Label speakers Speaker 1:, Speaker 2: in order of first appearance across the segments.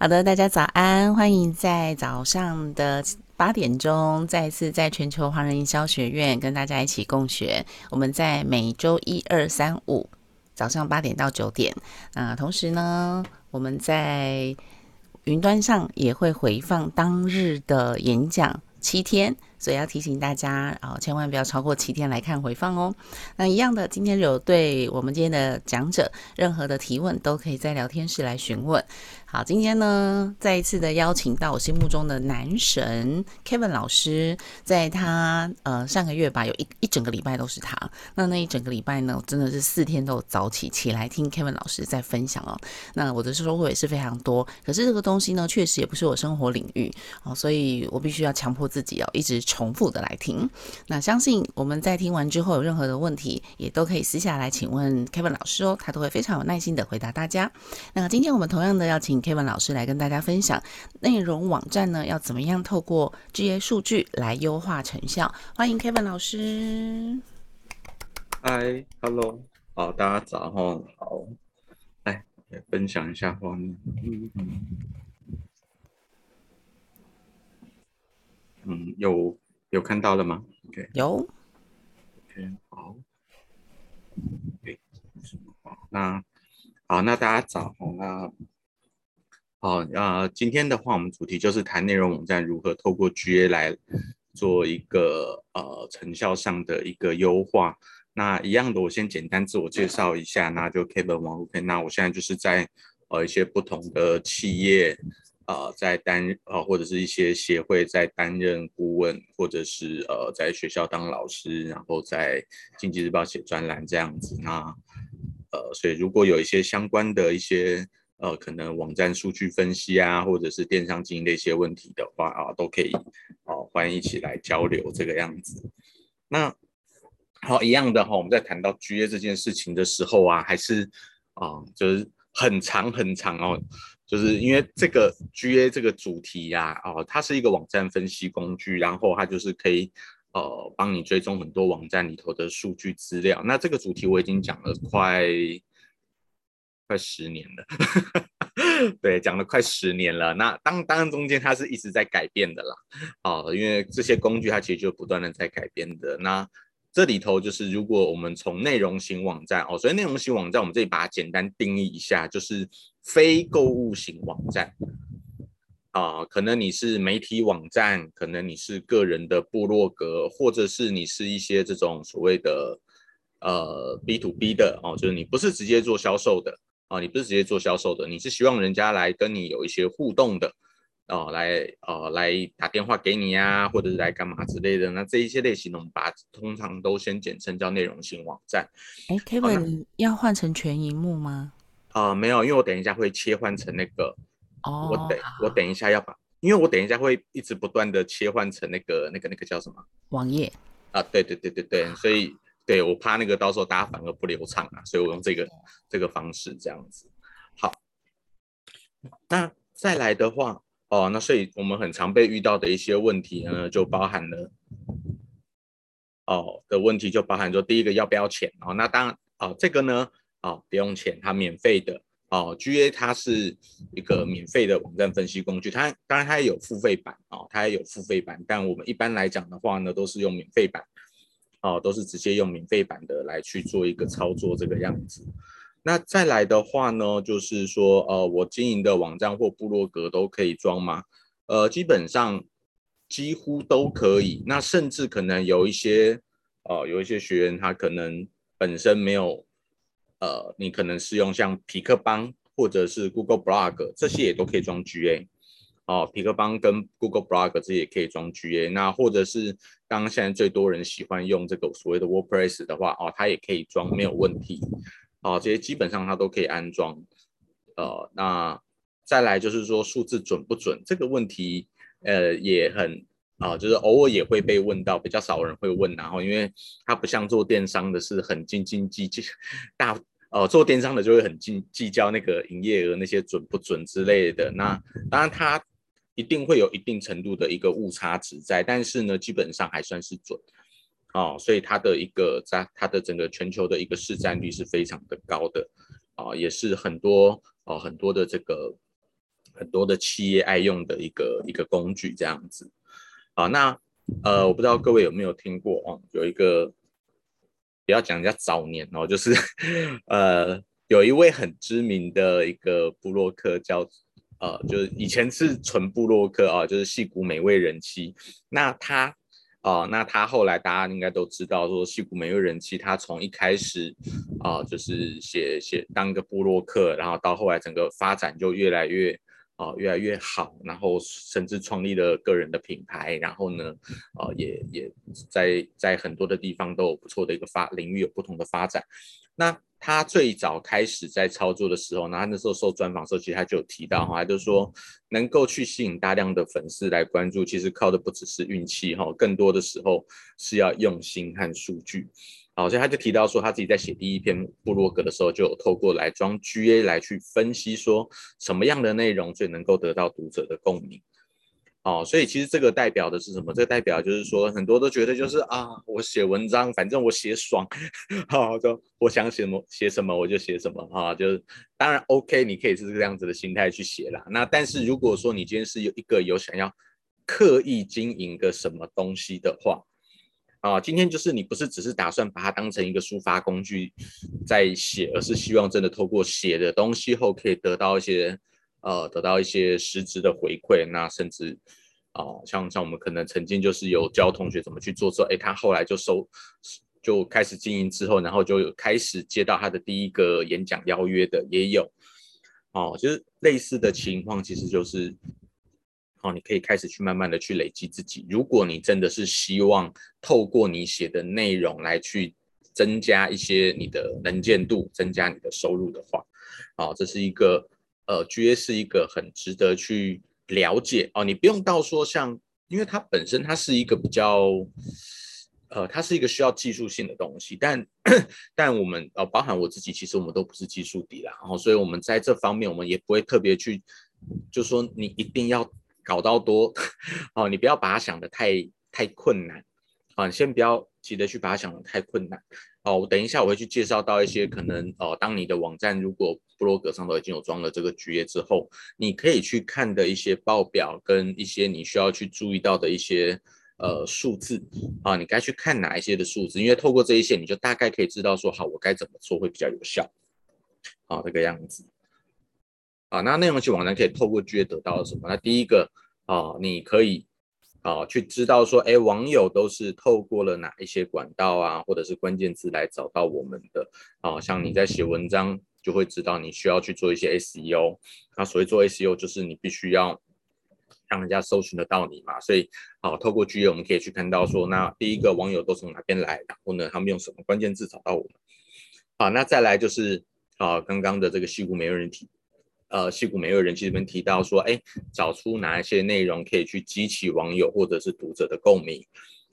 Speaker 1: 好的，大家早安，欢迎在早上的八点钟再次在全球华人营销学院跟大家一起共学。我们在每周一、二、三、五早上八点到九点。那同时呢，我们在云端上也会回放当日的演讲七天。所以要提醒大家哦，千万不要超过七天来看回放哦。那一样的，今天有对我们今天的讲者任何的提问，都可以在聊天室来询问。好，今天呢，再一次的邀请到我心目中的男神 Kevin 老师，在他呃上个月吧，有一一整个礼拜都是他。那那一整个礼拜呢，我真的是四天都早起起来听 Kevin 老师在分享哦。那我的收获也是非常多，可是这个东西呢，确实也不是我生活领域哦，所以我必须要强迫自己哦，一直。重复的来听，那相信我们在听完之后有任何的问题，也都可以私下来请问 Kevin 老师哦，他都会非常有耐心的回答大家。那今天我们同样的要请 Kevin 老师来跟大家分享内容网站呢，要怎么样透过 GA 数据来优化成效。欢迎 Kevin 老师。
Speaker 2: Hi，Hello，好，大家早上好，来分享一下画面。嗯嗯嗯，有有看到了吗？OK，
Speaker 1: 有。
Speaker 2: OK，好。OK，好，那好，那大家早。那好，呃，今天的话，我们主题就是谈内容网站如何透过 GA 来做一个呃成效上的一个优化。那一样的，我先简单自我介绍一下，那就 Kevin 王 OK。那我现在就是在呃一些不同的企业。呃，在担呃或者是一些协会在担任顾问，或者是呃在学校当老师，然后在经济日报写专栏这样子。那呃，所以如果有一些相关的一些呃可能网站数据分析啊，或者是电商经营的一些问题的话啊，都可以哦、欢迎一起来交流这个样子。那好，一样的哈，我们在谈到 GA 这件事情的时候啊，还是啊、就是很长很长哦。就是因为这个 GA 这个主题呀、啊，哦，它是一个网站分析工具，然后它就是可以呃帮你追踪很多网站里头的数据资料。那这个主题我已经讲了快快十年了，对，讲了快十年了。那当当然中间它是一直在改变的啦，哦，因为这些工具它其实就不断的在改变的。那这里头就是如果我们从内容型网站哦，所以内容型网站我们这里把它简单定义一下，就是。非购物型网站啊，可能你是媒体网站，可能你是个人的部落格，或者是你是一些这种所谓的呃 B to B 的哦，就是你不是直接做销售的啊，你不是直接做销售的，你是希望人家来跟你有一些互动的哦，来呃来打电话给你呀，或者是来干嘛之类的，那这一些类型呢，我们把通常都先简称叫内容型网站。
Speaker 1: 哎，Kevin，要换成全荧幕吗？
Speaker 2: 啊、呃，没有，因为我等一下会切换成那个，
Speaker 1: 哦，
Speaker 2: 我等我等一下要把，因为我等一下会一直不断的切换成那个那个那个叫什么
Speaker 1: 网页
Speaker 2: 啊，对对对对对，所以对我怕那个到时候大家反而不流畅啊，所以我用这个这个方式这样子。好，那再来的话，哦，那所以我们很常被遇到的一些问题呢，就包含了，哦的问题就包含说第一个要不要钱哦，那当然哦这个呢。哦，不用钱，它免费的哦。GA 它是一个免费的网站分析工具，它当然它也有付费版哦，它也有付费版，但我们一般来讲的话呢，都是用免费版哦，都是直接用免费版的来去做一个操作这个样子。那再来的话呢，就是说呃，我经营的网站或部落格都可以装吗？呃，基本上几乎都可以。那甚至可能有一些哦，有一些学员他可能本身没有。呃，你可能是用像痞客邦或者是 Google Blog 这些也都可以装 GA 哦，皮克邦跟 Google Blog 这也可以装 GA。那或者是刚刚现在最多人喜欢用这个所谓的 WordPress 的话哦，它也可以装，没有问题哦。这些基本上它都可以安装。呃，那再来就是说数字准不准这个问题，呃，也很啊、就是偶尔也会被问到，比较少人会问。然后因为它不像做电商的是很斤斤计较大。呃，做电商的就会很计计较那个营业额那些准不准之类的。那当然它一定会有一定程度的一个误差值在，但是呢，基本上还算是准哦。所以它的一个在它的整个全球的一个市占率是非常的高的啊，也是很多哦很多的这个很多的企业爱用的一个一个工具这样子。好，那呃，我不知道各位有没有听过哦，有一个不要讲人家早年哦，就是 呃，有一位很知名的一个布洛克叫呃，就是以前是纯部落客啊，就是戏骨美味人妻。那他啊、呃，那他后来大家应该都知道，说戏骨美味人妻，他从一开始啊、就是写写当个部落客，然后到后来整个发展就越来越。啊，越来越好，然后甚至创立了个人的品牌，然后呢，呃，也也在在很多的地方都有不错的一个发领域，有不同的发展。那他最早开始在操作的时候，那他那时候受专访的时候，其实他就有提到哈，他就说能够去吸引大量的粉丝来关注，其实靠的不只是运气哈，更多的时候是要用心和数据。好，所以他就提到说，他自己在写第一篇部落格的时候，就有透过来装 GA 来去分析，说什么样的内容最能够得到读者的共鸣。哦，所以其实这个代表的是什么？这个代表就是说，很多都觉得就是啊，我写文章，反正我写爽，好，就我想写什么写什么我就写什么啊，就是当然 OK，你可以是这样子的心态去写啦。那但是如果说你今天是有一个有想要刻意经营个什么东西的话，啊，今天就是你不是只是打算把它当成一个抒发工具在写，而是希望真的透过写的东西后可以得到一些呃，得到一些实质的回馈。那甚至啊，像像我们可能曾经就是有教同学怎么去做之后，哎，他后来就收就开始经营之后，然后就有开始接到他的第一个演讲邀约的也有。哦，就是类似的情况，其实就是。好，你可以开始去慢慢的去累积自己。如果你真的是希望透过你写的内容来去增加一些你的能见度，增加你的收入的话，好，这是一个呃，GA 是一个很值得去了解哦。你不用到说像，因为它本身它是一个比较，呃，它是一个需要技术性的东西，但但我们呃，包含我自己，其实我们都不是技术底啦，然后所以我们在这方面我们也不会特别去，就说你一定要。搞到多哦，你不要把它想的太太困难啊，你先不要急着去把它想的太困难哦。我等一下我会去介绍到一些可能哦，当你的网站如果部落格上都已经有装了这个 GA 之后，你可以去看的一些报表跟一些你需要去注意到的一些呃数字啊，你该去看哪一些的数字，因为透过这一些，你就大概可以知道说好，我该怎么做会比较有效，好，这个样子。啊，那内容型网站可以透过 GA 得到什么？那第一个啊，你可以啊去知道说，哎，网友都是透过了哪一些管道啊，或者是关键字来找到我们的啊。像你在写文章，就会知道你需要去做一些 SEO。那所谓做 SEO，就是你必须要让人家搜寻得到你嘛。所以啊，透过 G 我们可以去看到说，那第一个网友都从哪边来，然后呢，他们用什么关键字找到我们？好，那再来就是啊，刚刚的这个戏骨美人提。呃，戏骨美人人妻这边提到说，哎，找出哪一些内容可以去激起网友或者是读者的共鸣，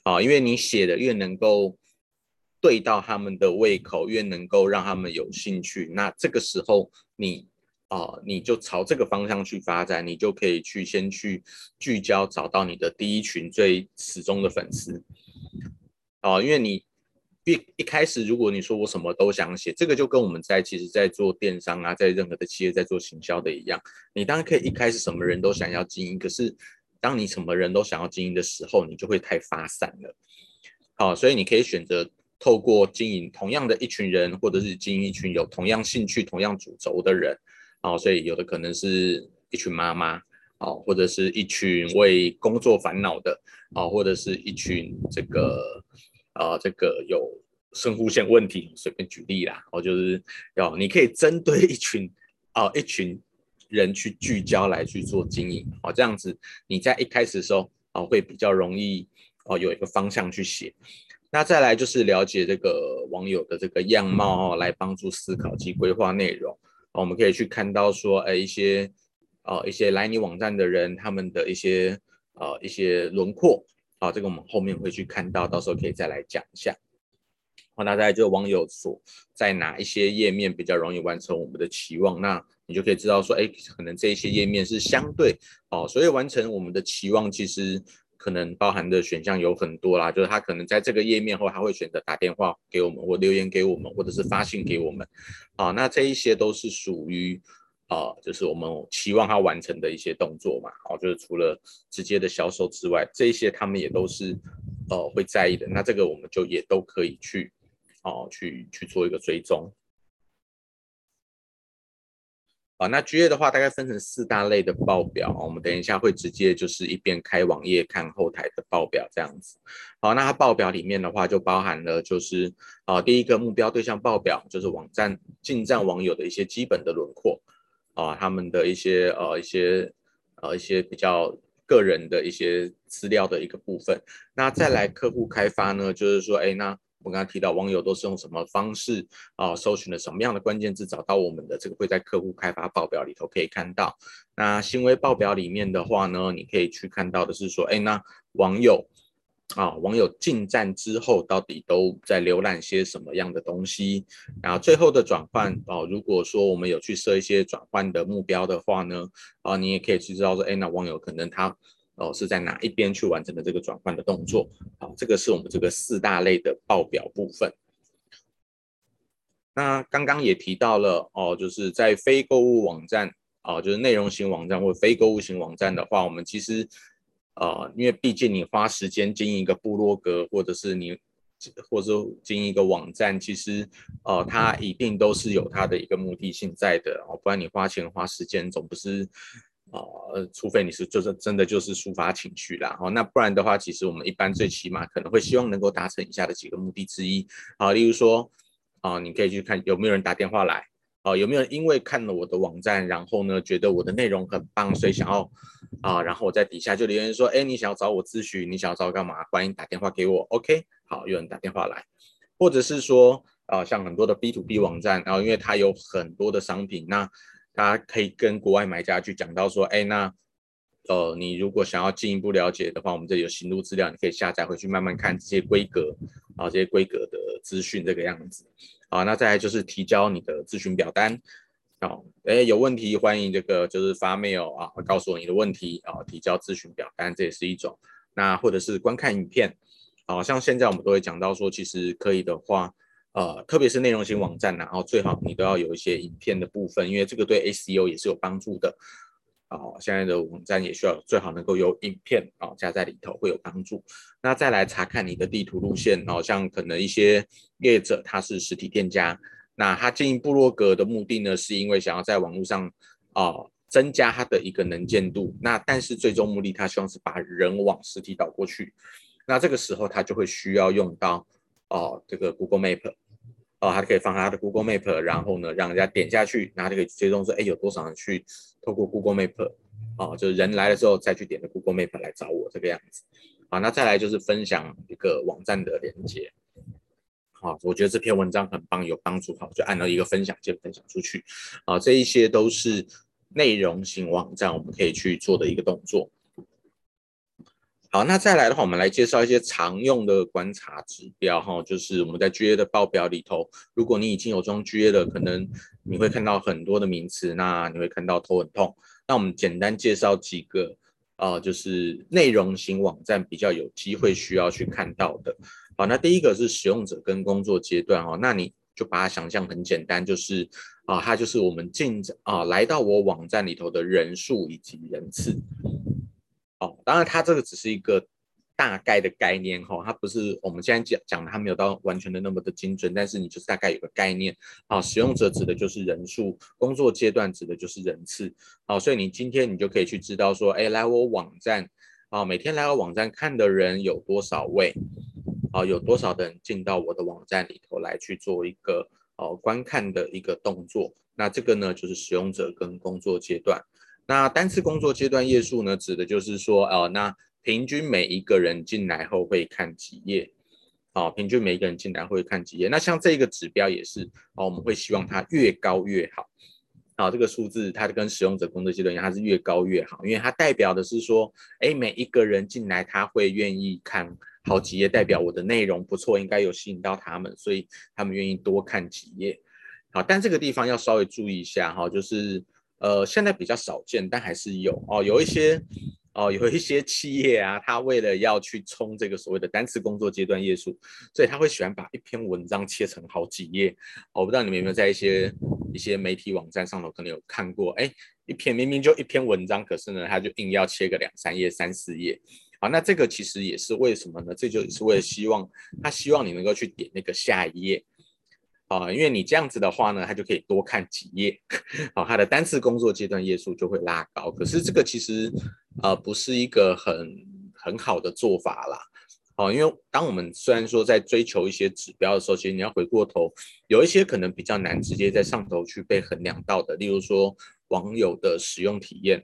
Speaker 2: 啊，因为你写的越能够对到他们的胃口，越能够让他们有兴趣，那这个时候你啊，你就朝这个方向去发展，你就可以去先去聚焦，找到你的第一群最始终的粉丝，啊，因为你。一一开始，如果你说我什么都想写，这个就跟我们在其实，在做电商啊，在任何的企业在做行销的一样，你当然可以一开始什么人都想要经营，可是当你什么人都想要经营的时候，你就会太发散了。好，所以你可以选择透过经营同样的一群人，或者是经营一群有同样兴趣、同样主轴的人。好，所以有的可能是一群妈妈，好，或者是一群为工作烦恼的，好，或者是一群这个。啊、呃，这个有肾上腺问题，随便举例啦，哦，就是要你可以针对一群啊、一群人去聚焦来去做经营，哦，这样子你在一开始的时候啊、呃、会比较容易哦、有一个方向去写。那再来就是了解这个网友的这个样貌哦，来帮助思考及规划内容。呃、我们可以去看到说，哎，一些啊、呃、一些来你网站的人，他们的一些呃一些轮廓。好，这个我们后面会去看到，到时候可以再来讲一下。好，那大家就网友所在哪一些页面比较容易完成我们的期望，那你就可以知道说，哎，可能这一些页面是相对哦，所以完成我们的期望，其实可能包含的选项有很多啦，就是他可能在这个页面后，他会选择打电话给我们，或留言给我们，或者是发信给我们。好，那这一些都是属于啊，就是我们期望他完成的一些动作嘛，哦，就是除了直接的销售之外，这一些他们也都是呃会在意的。那这个我们就也都可以去哦，去去做一个追踪。啊，那 GA 的话大概分成四大类的报表，我们等一下会直接就是一边开网页看后台的报表这样子。好，那它报表里面的话就包含了就是啊，第一个目标对象报表，就是网站进站网友的一些基本的轮廓啊，他们的一些呃一些呃一些比较个人的一些资料的一个部分。那再来客户开发呢，就是说，哎，那。我刚刚提到网友都是用什么方式啊，搜寻了什么样的关键字找到我们的，这个会在客户开发报表里头可以看到。那行为报表里面的话呢，你可以去看到的是说，哎，那网友啊，网友进站之后到底都在浏览些什么样的东西？然后最后的转换啊，如果说我们有去设一些转换的目标的话呢，啊，你也可以去知道说，哎，那网友可能他。哦，是在哪一边去完成的这个转换的动作？好，这个是我们这个四大类的报表部分。那刚刚也提到了哦，就是在非购物网站哦，就是内容型网站或非购物型网站的话，我们其实呃，因为毕竟你花时间经营一个部落格，或者是你或者经营一个网站，其实呃，它一定都是有它的一个目的性在的哦，不然你花钱花时间总不是。呃，除非你是就是真的就是抒发情绪啦，哦，那不然的话，其实我们一般最起码可能会希望能够达成以下的几个目的之一。啊，例如说啊，你可以去看有没有人打电话来，啊，有没有人因为看了我的网站，然后呢觉得我的内容很棒，所以想要啊，然后我在底下就留言说，哎，你想要找我咨询，你想要找我干嘛？欢迎打电话给我，OK，好，有人打电话来，或者是说啊，像很多的 B to B 网站，然后因为它有很多的商品，那大家可以跟国外买家去讲到说，哎，那，呃，你如果想要进一步了解的话，我们这里有行路资料，你可以下载回去慢慢看这些规格，啊，这些规格的资讯这个样子。好，那再来就是提交你的咨询表单，好，哎，有问题欢迎这个就是发 mail 啊，告诉我你的问题啊，提交咨询表单这也是一种。那或者是观看影片，好像现在我们都会讲到说，其实可以的话。呃，特别是内容型网站，然后最好你都要有一些影片的部分，因为这个对 SEO 也是有帮助的。哦，现在的网站也需要最好能够有影片啊，加在里头会有帮助。那再来查看你的地图路线，哦，像可能一些业者他是实体店家，那他经营部落格的目的呢，是因为想要在网络上啊增加他的一个能见度。那但是最终目的他希望是把人往实体导过去，那这个时候他就会需要用到哦这个 Google Map。哦，他可以放他的 Google Map，然后呢，让人家点下去，然后就可以追踪说，哎，有多少人去透过 Google Map，哦，就是人来了之后再去点的 Google Map 来找我这个样子。好，那再来就是分享一个网站的连接。好，我觉得这篇文章很棒，有帮助，好，就按照一个分享键分享出去。好，这一些都是内容型网站我们可以去做的一个动作。好，那再来的话，我们来介绍一些常用的观察指标哈，就是我们在 GA 的报表里头，如果你已经有装 GA 了，可能你会看到很多的名词，那你会看到头很痛。那我们简单介绍几个，呃，就是内容型网站比较有机会需要去看到的。好，那第一个是使用者跟工作阶段哈，那你就把它想象很简单，就是啊，它就是我们进啊来到我网站里头的人数以及人次。当然，它这个只是一个大概的概念哈，它不是我们现在讲讲的，它没有到完全的那么的精准，但是你就是大概有个概念。好，使用者指的就是人数，工作阶段指的就是人次。好，所以你今天你就可以去知道说，哎，来我网站，啊，每天来我网站看的人有多少位？啊，有多少的人进到我的网站里头来去做一个哦观看的一个动作？那这个呢，就是使用者跟工作阶段。那单次工作阶段页数呢，指的就是说，呃，那平均每一个人进来后会看几页，哦，平均每一个人进来会看几页。那像这个指标也是，哦，我们会希望它越高越好。好，这个数字它跟使用者工作阶段一样，它是越高越好，因为它代表的是说，哎，每一个人进来他会愿意看好几页，代表我的内容不错，应该有吸引到他们，所以他们愿意多看几页。好，但这个地方要稍微注意一下哈，就是。呃，现在比较少见，但还是有哦。有一些哦，有一些企业啊，他为了要去冲这个所谓的单次工作阶段页数，所以他会喜欢把一篇文章切成好几页。我不知道你们有没有在一些一些媒体网站上头可能有看过，哎，一篇明明就一篇文章，可是呢，他就硬要切个两三页、三四页。好，那这个其实也是为什么呢？这就是为了希望他希望你能够去点那个下一页。啊，因为你这样子的话呢，他就可以多看几页，好，他的单次工作阶段页数就会拉高。可是这个其实呃不是一个很很好的做法啦。哦，因为当我们虽然说在追求一些指标的时候，其实你要回过头，有一些可能比较难直接在上头去被衡量到的，例如说网友的使用体验。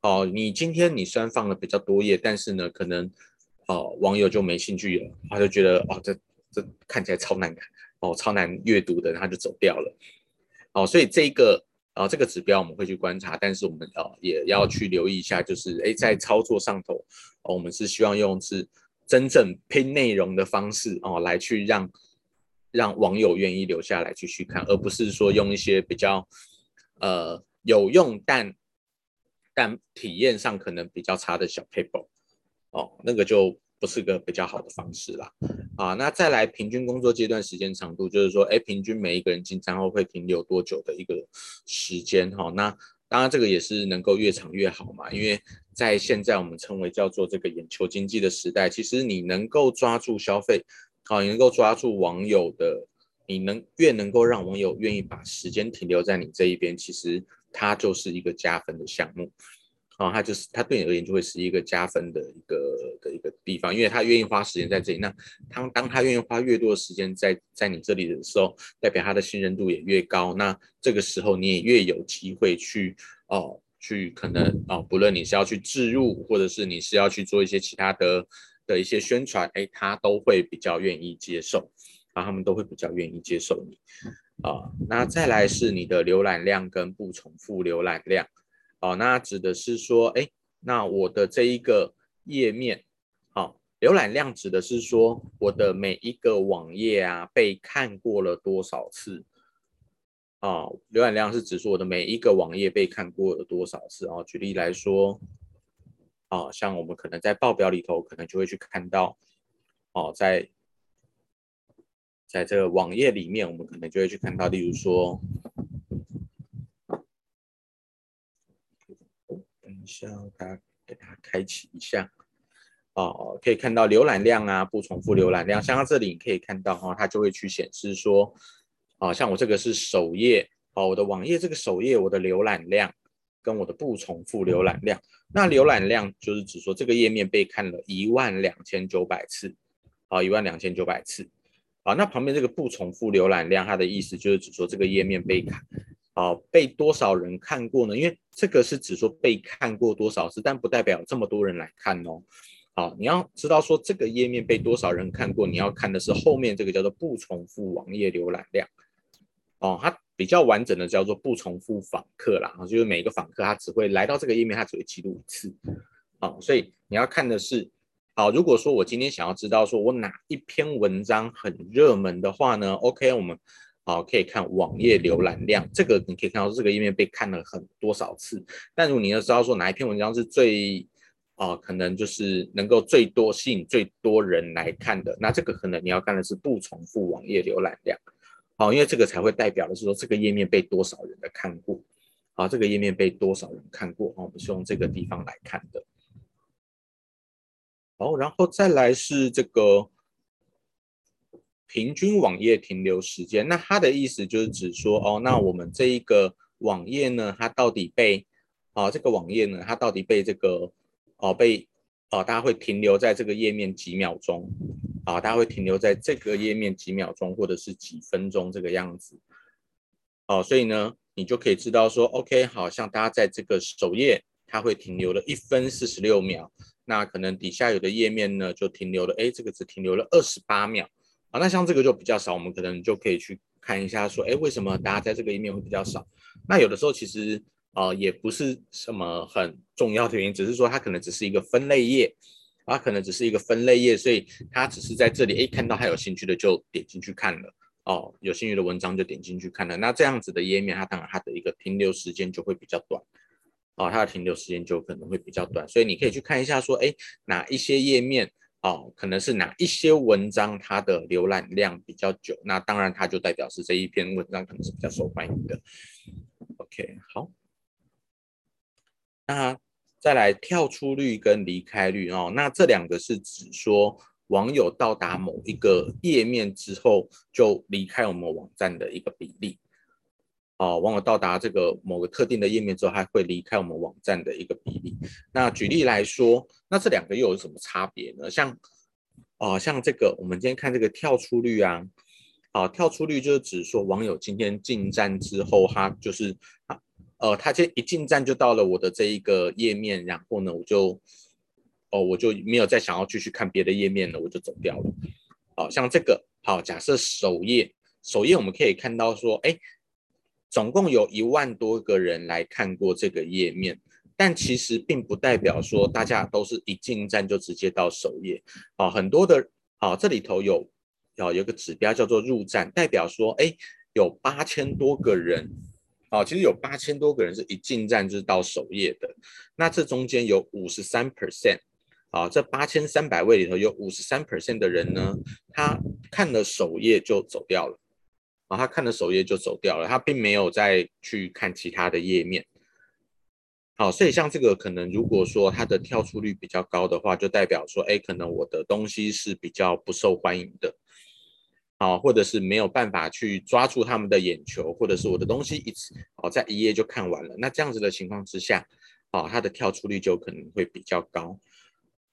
Speaker 2: 哦，你今天你虽然放了比较多页，但是呢，可能哦网友就没兴趣了，他就觉得哦这这看起来超难看。哦，超难阅读的，他就走掉了。哦，所以这个啊、哦，这个指标我们会去观察，但是我们哦也要去留意一下，就是哎，在操作上头，我们是希望用是真正拼内容的方式哦，来去让让网友愿意留下来继续看，而不是说用一些比较呃有用但但体验上可能比较差的小 paper 哦，那个就。不是个比较好的方式啦，啊，那再来平均工作阶段时间长度，就是说，哎，平均每一个人进账后会停留多久的一个时间哈？那当然这个也是能够越长越好嘛，因为在现在我们称为叫做这个眼球经济的时代，其实你能够抓住消费，好，你能够抓住网友的，你能越能够让网友愿意把时间停留在你这一边，其实它就是一个加分的项目。哦，他就是他对你而言就会是一个加分的一个的一个地方，因为他愿意花时间在这里。那他当他愿意花越多的时间在在你这里的时候，代表他的信任度也越高。那这个时候你也越有机会去哦，去可能哦，不论你是要去置入，或者是你是要去做一些其他的的一些宣传，哎，他都会比较愿意接受，啊，他们都会比较愿意接受你啊。那再来是你的浏览量跟不重复浏览量。好，那指的是说，哎，那我的这一个页面，好，浏览量指的是说我的每一个网页啊被看过了多少次？啊，浏览量是指说我的每一个网页被看过了多少次？啊，举例来说，啊，像我们可能在报表里头，可能就会去看到，哦，在在这个网页里面，我们可能就会去看到，例如说。需要大家给它开启一下哦，可以看到浏览量啊，不重复浏览量，像它这里你可以看到哈、哦，它就会去显示说，啊、哦，像我这个是首页哦，我的网页这个首页我的浏览量跟我的不重复浏览量，那浏览量就是指说这个页面被看了一万两千九百次，啊、哦，一万两千九百次，啊、哦，那旁边这个不重复浏览量，它的意思就是指说这个页面被看。好，被多少人看过呢？因为这个是指说被看过多少次，但不代表这么多人来看哦。好，你要知道说这个页面被多少人看过，你要看的是后面这个叫做不重复网页浏览量。哦，它比较完整的叫做不重复访客啦，就是每个访客他只会来到这个页面，他只会记录一次。好，所以你要看的是，好，如果说我今天想要知道说我哪一篇文章很热门的话呢？OK，我们。好，可以看网页浏览量，这个你可以看到这个页面被看了很多少次。但如果你要知道说哪一篇文章是最，啊、可能就是能够最多吸引最多人来看的，那这个可能你要看的是不重复网页浏览量。好，因为这个才会代表的是说这个页面被多少人的看过。好，这个页面被多少人看过？啊，我们是用这个地方来看的。好，然后再来是这个。平均网页停留时间，那它的意思就是指说，哦，那我们这一个网页呢，它到底被，啊，这个网页呢，它到底被这个，哦，被，哦，大家会停留在这个页面几秒钟，啊，大家会停留在这个页面几秒钟，或者是几分钟这个样子，哦，所以呢，你就可以知道说，OK，好像大家在这个首页，它会停留了一分四十六秒，那可能底下有的页面呢，就停留了，哎，这个只停留了二十八秒。啊，那像这个就比较少，我们可能就可以去看一下，说，哎，为什么大家在这个页面会比较少？那有的时候其实，呃，也不是什么很重要的原因，只是说它可能只是一个分类页，它可能只是一个分类页，所以它只是在这里，哎，看到它有兴趣的就点进去看了，哦，有兴趣的文章就点进去看了。那这样子的页面，它当然它的一个停留时间就会比较短，哦，它的停留时间就可能会比较短，所以你可以去看一下，说，哎，哪一些页面。哦，可能是哪一些文章它的浏览量比较久，那当然它就代表是这一篇文章可能是比较受欢迎的。OK，好，那再来跳出率跟离开率哦，那这两个是指说网友到达某一个页面之后就离开我们网站的一个比例。哦，网友到达这个某个特定的页面之后，还会离开我们网站的一个比例。那举例来说，那这两个又有什么差别呢？像，哦，像这个，我们今天看这个跳出率啊，啊，跳出率就是指说网友今天进站之后，他就是啊，呃，他今天一进站就到了我的这一个页面，然后呢，我就，哦，我就没有再想要继续看别的页面了，我就走掉了。好，像这个，好，假设首页，首页我们可以看到说，哎。总共有一万多个人来看过这个页面，但其实并不代表说大家都是一进站就直接到首页啊。很多的啊，这里头有啊有个指标叫做入站，代表说哎有八千多个人啊，其实有八千多个人是一进站就是到首页的。那这中间有五十三 percent 啊，这八千三百位里头有五十三 percent 的人呢，他看了首页就走掉了。他看了首页就走掉了，他并没有再去看其他的页面。好，所以像这个可能，如果说它的跳出率比较高的话，就代表说，哎，可能我的东西是比较不受欢迎的，好，或者是没有办法去抓住他们的眼球，或者是我的东西一次，哦，在一页就看完了。那这样子的情况之下，啊，它的跳出率就可能会比较高，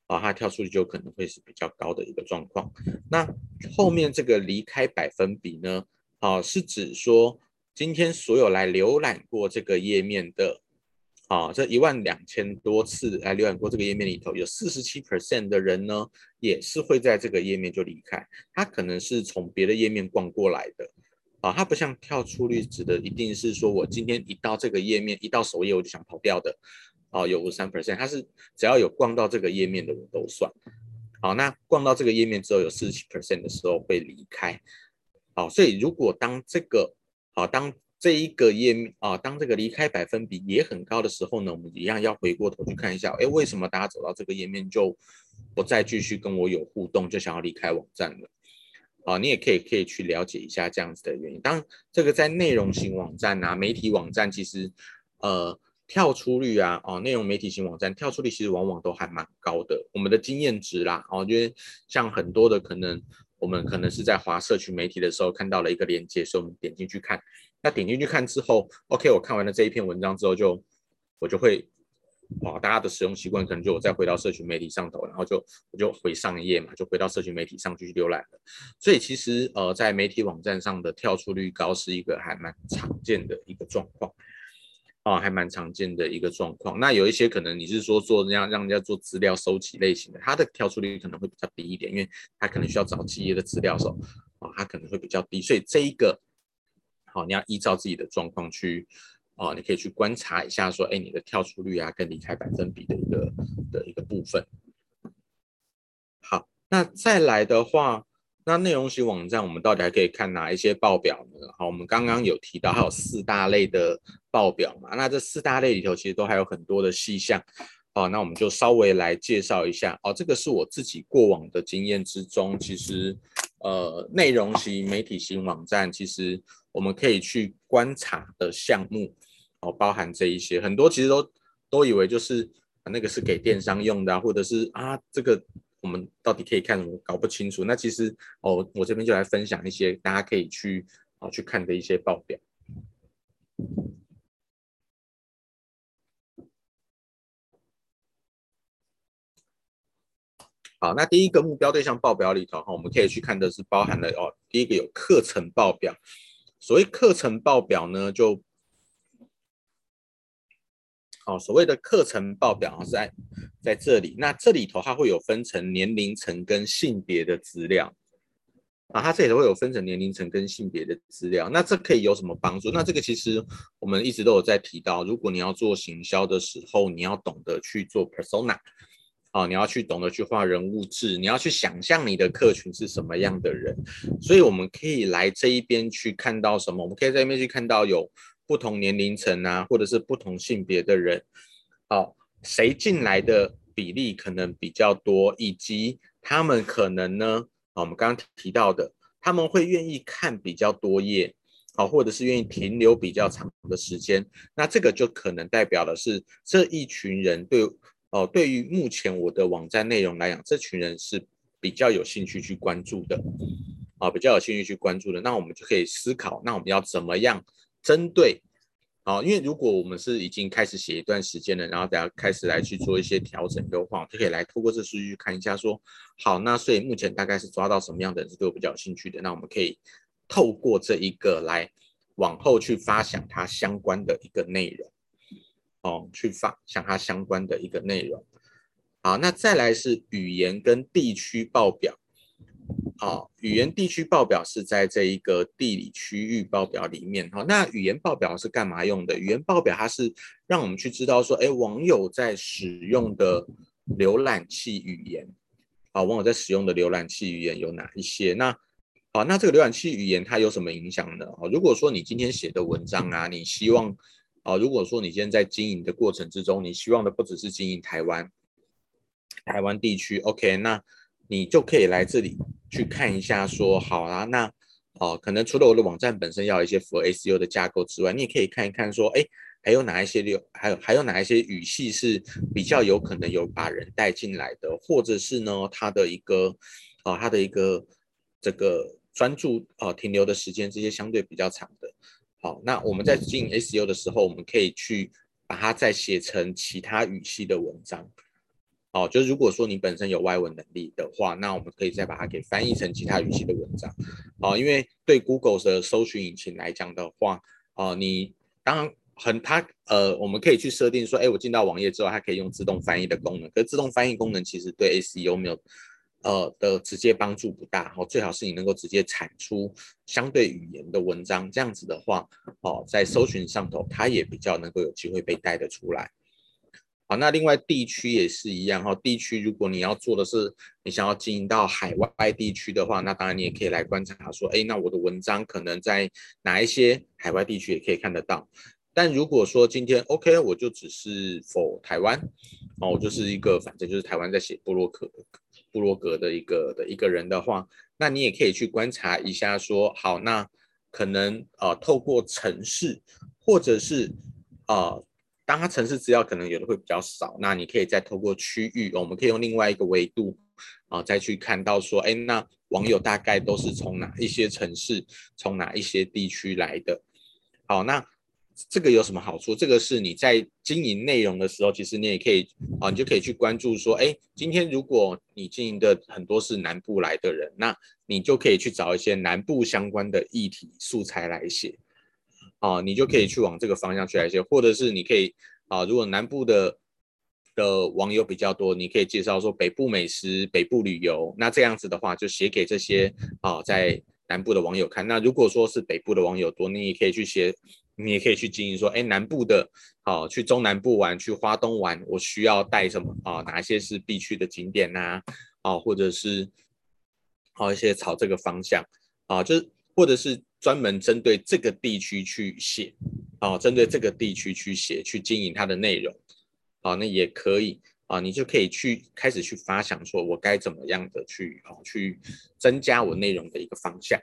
Speaker 2: 啊，它跳出率就可能会是比较高的一个状况。那后面这个离开百分比呢？好，是指说今天所有来浏览过这个页面的，啊，这一万两千多次来浏览过这个页面里头，有四十七 percent 的人呢，也是会在这个页面就离开。他可能是从别的页面逛过来的，啊，他不像跳出率指的一定是说我今天一到这个页面，一到首页我就想跑掉的，啊，有五十三 percent，他是只要有逛到这个页面的我都算。好，那逛到这个页面之后有四十七 percent 的时候会离开。好，所以如果当这个好，当这一个页面啊，当这个离开百分比也很高的时候呢，我们一样要回过头去看一下，哎，为什么大家走到这个页面就不再继续跟我有互动，就想要离开网站了？啊，你也可以可以去了解一下这样子的原因。当这个在内容型网站啊，媒体网站其实呃跳出率啊，哦，内容媒体型网站跳出率其实往往都还蛮高的。我们的经验值啦，哦，因为像很多的可能。我们可能是在滑社群媒体的时候看到了一个链接，所以我们点进去看。那点进去看之后，OK，我看完了这一篇文章之后就，我就会，哇，大家的使用习惯可能就我再回到社群媒体上头，然后就我就回上一页嘛，就回到社群媒体上去浏览了。所以其实呃，在媒体网站上的跳出率高是一个还蛮常见的一个状况。哦，还蛮常见的一个状况。那有一些可能你是说做人家让人家做资料收集类型的，它的跳出率可能会比较低一点，因为它可能需要找企业的资料的时候，啊，它可能会比较低。所以这一个，好，你要依照自己的状况去，哦，你可以去观察一下，说，哎，你的跳出率啊，跟离开百分比的一个的一个部分。好，那再来的话。那内容型网站，我们到底还可以看哪一些报表呢？好，我们刚刚有提到，还有四大类的报表嘛。那这四大类里头，其实都还有很多的细项。好，那我们就稍微来介绍一下。哦，这个是我自己过往的经验之中，其实，呃，内容型媒体型网站，其实我们可以去观察的项目，哦，包含这一些，很多其实都都以为就是那个是给电商用的，或者是啊这个。我们到底可以看什么？搞不清楚。那其实哦，我这边就来分享一些大家可以去啊、去看的一些报表。好，那第一个目标对象报表里头哈，我们可以去看的是包含了哦，第一个有课程报表。所谓课程报表呢，就哦，所谓的课程报表是在在这里，那这里头它会有分成年龄层跟性别的资料啊，它这里头会有分成年龄层跟性别的资料，那这可以有什么帮助？那这个其实我们一直都有在提到，如果你要做行销的时候，你要懂得去做 persona，啊，你要去懂得去画人物志，你要去想象你的客群是什么样的人，所以我们可以来这一边去看到什么？我们可以在这边去看到有。不同年龄层啊，或者是不同性别的人，好，谁进来的比例可能比较多，以及他们可能呢，啊，我们刚刚提到的，他们会愿意看比较多页，啊，或者是愿意停留比较长的时间，那这个就可能代表的是这一群人对，哦，对于目前我的网站内容来讲，这群人是比较有兴趣去关注的，啊，比较有兴趣去关注的，那我们就可以思考，那我们要怎么样针对？好，因为如果我们是已经开始写一段时间了，然后等下开始来去做一些调整优化，就可以来透过这数据看一下说，说好，那所以目前大概是抓到什么样的人是对我比较有兴趣的，那我们可以透过这一个来往后去发想它相关的一个内容，哦，去发想它相关的一个内容。好，那再来是语言跟地区报表。好、语言地区报表是在这一个地理区域报表里面。好，那语言报表是干嘛用的？语言报表它是让我们去知道说，哎，网友在使用的浏览器语言，啊，网友在使用的浏览器语言有哪一些？那，好，那这个浏览器语言它有什么影响呢？啊，如果说你今天写的文章啊，你希望，啊，如果说你今天在经营的过程之中，你希望的不只是经营台湾，台湾地区，OK，那。你就可以来这里去看一下，说好啦，那哦，可能除了我的网站本身要一些符合 SEO 的架构之外，你也可以看一看，说，哎，还有哪一些流，还有还有哪一些语系是比较有可能有把人带进来的，或者是呢，它的一个，啊，它的一个这个专注啊停留的时间，这些相对比较长的，好，那我们在进 SEO 的时候，我们可以去把它再写成其他语系的文章。哦，就是如果说你本身有外文能力的话，那我们可以再把它给翻译成其他语系的文章。哦，因为对 Google 的搜寻引擎来讲的话，哦，你当然很它呃，我们可以去设定说，哎，我进到网页之后，它可以用自动翻译的功能。可是自动翻译功能其实对 SEO 没有呃的直接帮助不大。哦，最好是你能够直接产出相对语言的文章，这样子的话，哦，在搜寻上头，它也比较能够有机会被带得出来。好，那另外地区也是一样哈。地区如果你要做的是你想要经营到海外地区的话，那当然你也可以来观察说，哎，那我的文章可能在哪一些海外地区也可以看得到。但如果说今天 OK，我就只是 for 台湾，哦，我就是一个反正就是台湾在写部落格部落格的一个的一个人的话，那你也可以去观察一下说，好，那可能呃透过城市或者是呃。当它城市资料可能有的会比较少，那你可以再透过区域，我们可以用另外一个维度啊，再去看到说，哎，那网友大概都是从哪一些城市，从哪一些地区来的？好，那这个有什么好处？这个是你在经营内容的时候，其实你也可以啊，你就可以去关注说，哎，今天如果你经营的很多是南部来的人，那你就可以去找一些南部相关的议题素材来写。啊，你就可以去往这个方向去来写，或者是你可以啊，如果南部的的网友比较多，你可以介绍说北部美食、北部旅游，那这样子的话就写给这些啊在南部的网友看。那如果说是北部的网友多，你也可以去写，你也可以去经营说，哎，南部的啊去中南部玩，去花东玩，我需要带什么啊？哪些是必去的景点呐？啊，或者是好一些朝这个方向啊，就是或者是。专门针对这个地区去写，啊，针对这个地区去写，去经营它的内容，啊，那也可以，啊，你就可以去开始去发想，说我该怎么样的去，啊，去增加我内容的一个方向。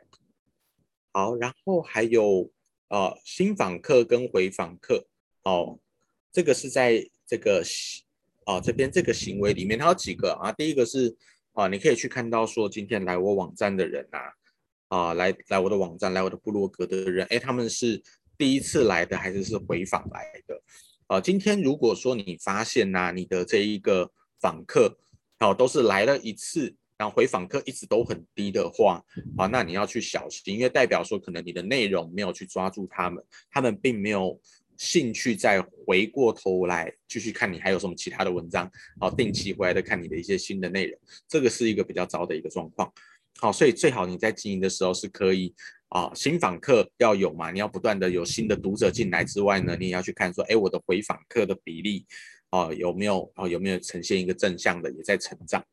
Speaker 2: 好，然后还有，啊，新访客跟回访客，哦，这个是在这个，啊，这边这个行为里面，它有几个啊？第一个是，啊，你可以去看到说，今天来我网站的人啊。啊，来来我的网站，来我的部落格的人，哎，他们是第一次来的还是是回访来的？啊，今天如果说你发现呐、你的这一个访客，哦、都是来了一次，然后回访客一直都很低的话，啊，那你要去小心，因为代表说可能你的内容没有去抓住他们，他们并没有兴趣再回过头来继续看你还有什么其他的文章，然后定期回来的看你的一些新的内容，这个是一个比较糟的一个状况。好，所以最好你在经营的时候是可以啊，新访客要有嘛，你要不断的有新的读者进来之外呢，你也要去看说，哎，我的回访客的比例啊有没有啊有没有呈现一个正向的，也在成长，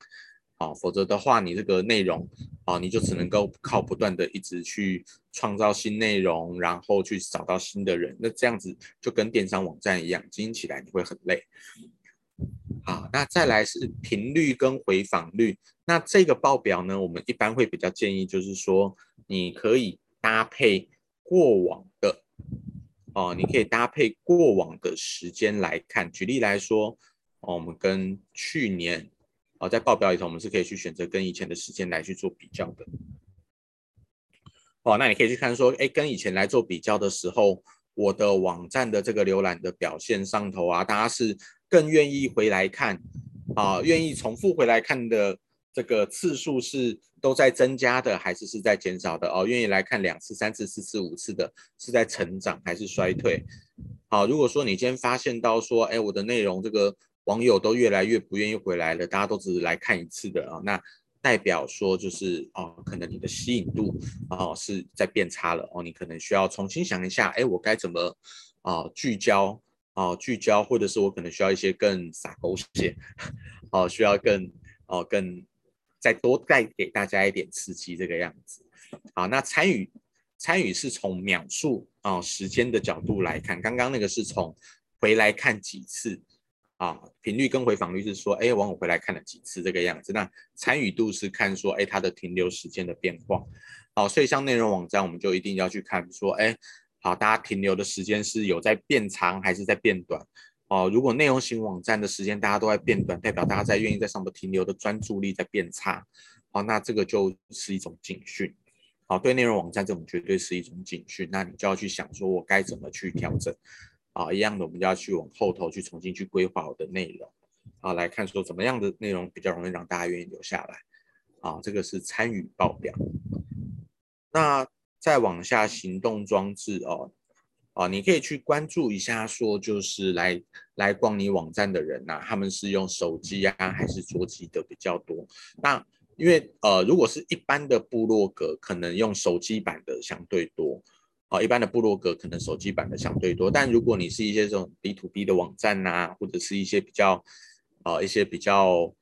Speaker 2: 啊，否则的话你这个内容啊你就只能够靠不断的一直去创造新内容，然后去找到新的人，那这样子就跟电商网站一样，经营起来你会很累。好，那再来是频率跟回访率。那这个报表呢，我们一般会比较建议，就是说你可以搭配过往的哦，你可以搭配过往的时间来看。举例来说，哦，我们跟去年哦，在报表里头，我们是可以去选择跟以前的时间来去做比较的。哦，那你可以去看说，哎，跟以前来做比较的时候，我的网站的这个浏览的表现上头啊，大家是。更愿意回来看啊，愿意重复回来看的这个次数是都在增加的，还是是在减少的哦？愿意来看两次、三次、四次、五次的，是在成长还是衰退？好，如果说你今天发现到说，哎，我的内容这个网友都越来越不愿意回来了，大家都只是来看一次的啊，那代表说就是哦，可能你的吸引度哦是在变差了哦，你可能需要重新想一下，哎，我该怎么啊聚焦？哦，聚焦，或者是我可能需要一些更洒狗血，哦，需要更哦更再多带给大家一点刺激这个样子。好，那参与参与是从秒数啊、哦、时间的角度来看，刚刚那个是从回来看几次啊、频率跟回访率是说，哎，网友回来看了几次这个样子。那参与度是看说，哎，它的停留时间的变化。好，所以像内容网站，我们就一定要去看说，哎。好，大家停留的时间是有在变长还是在变短？哦，如果内容型网站的时间大家都在变短，代表大家在愿意在上面停留的专注力在变差。好，那这个就是一种警讯。好，对内容网站这种绝对是一种警讯。那你就要去想说，我该怎么去调整？啊，一样的，我们就要去往后头去重新去规划我的内容。啊，来看说怎么样的内容比较容易让大家愿意留下来。啊，这个是参与报表。那。再往下，行动装置哦，哦，你可以去关注一下，说就是来来逛你网站的人呐、他们是用手机啊还是桌机的比较多？那因为呃，如果是一般的部落格，可能用手机版的相对多，一般的部落格可能手机版的相对多。但如果你是一些这种 B to B 的网站呐、或者是一些比较呃一些比较。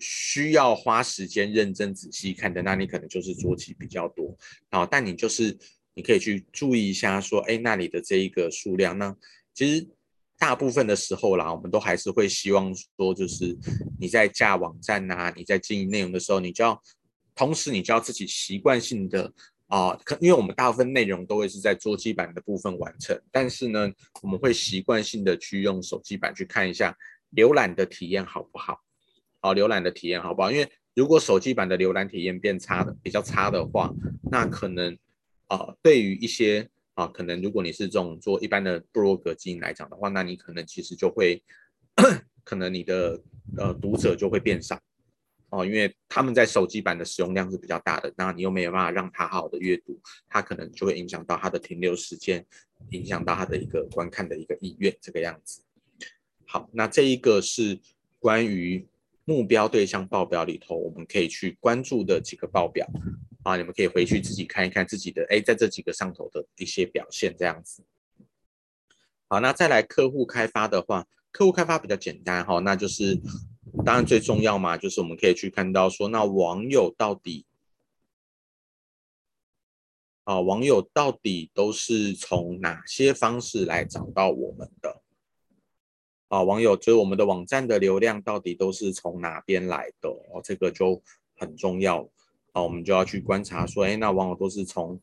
Speaker 2: 需要花时间认真仔细看的，那你可能就是桌机比较多啊。但你就是你可以去注意一下，说，哎，那里的这一个数量呢，其实大部分的时候啦，我们都还是会希望说，就是你在架网站呐、你在经营内容的时候，你就要同时你就要自己习惯性的啊，可因为我们大部分内容都会是在桌机版的部分完成，但是呢，我们会习惯性的去用手机版去看一下浏览的体验好不好。好，浏览的体验好不好？因为如果手机版的浏览体验变差的比较差的话，那可能啊、对于一些啊、可能如果你是这种做一般的部落格经营来讲的话，那你可能其实就会，可能你的呃读者就会变少哦、因为他们在手机版的使用量是比较大的，那你又没有办法让他好好的阅读，他可能就会影响到他的停留时间，影响到他的一个观看的一个意愿，这个样子。好，那这一个是关于。目标对象报表里头，我们可以去关注的几个报表啊，你们可以回去自己看一看自己的，哎，在这几个上头的一些表现这样子。好，那再来客户开发的话，客户开发比较简单哈，那就是当然最重要嘛，就是我们可以去看到说，那网友到底啊，网友到底都是从哪些方式来找到我们的？啊，网友就是我们的网站的流量到底都是从哪边来的哦？这个就很重要啊，我们就要去观察说，哎，那网友都是从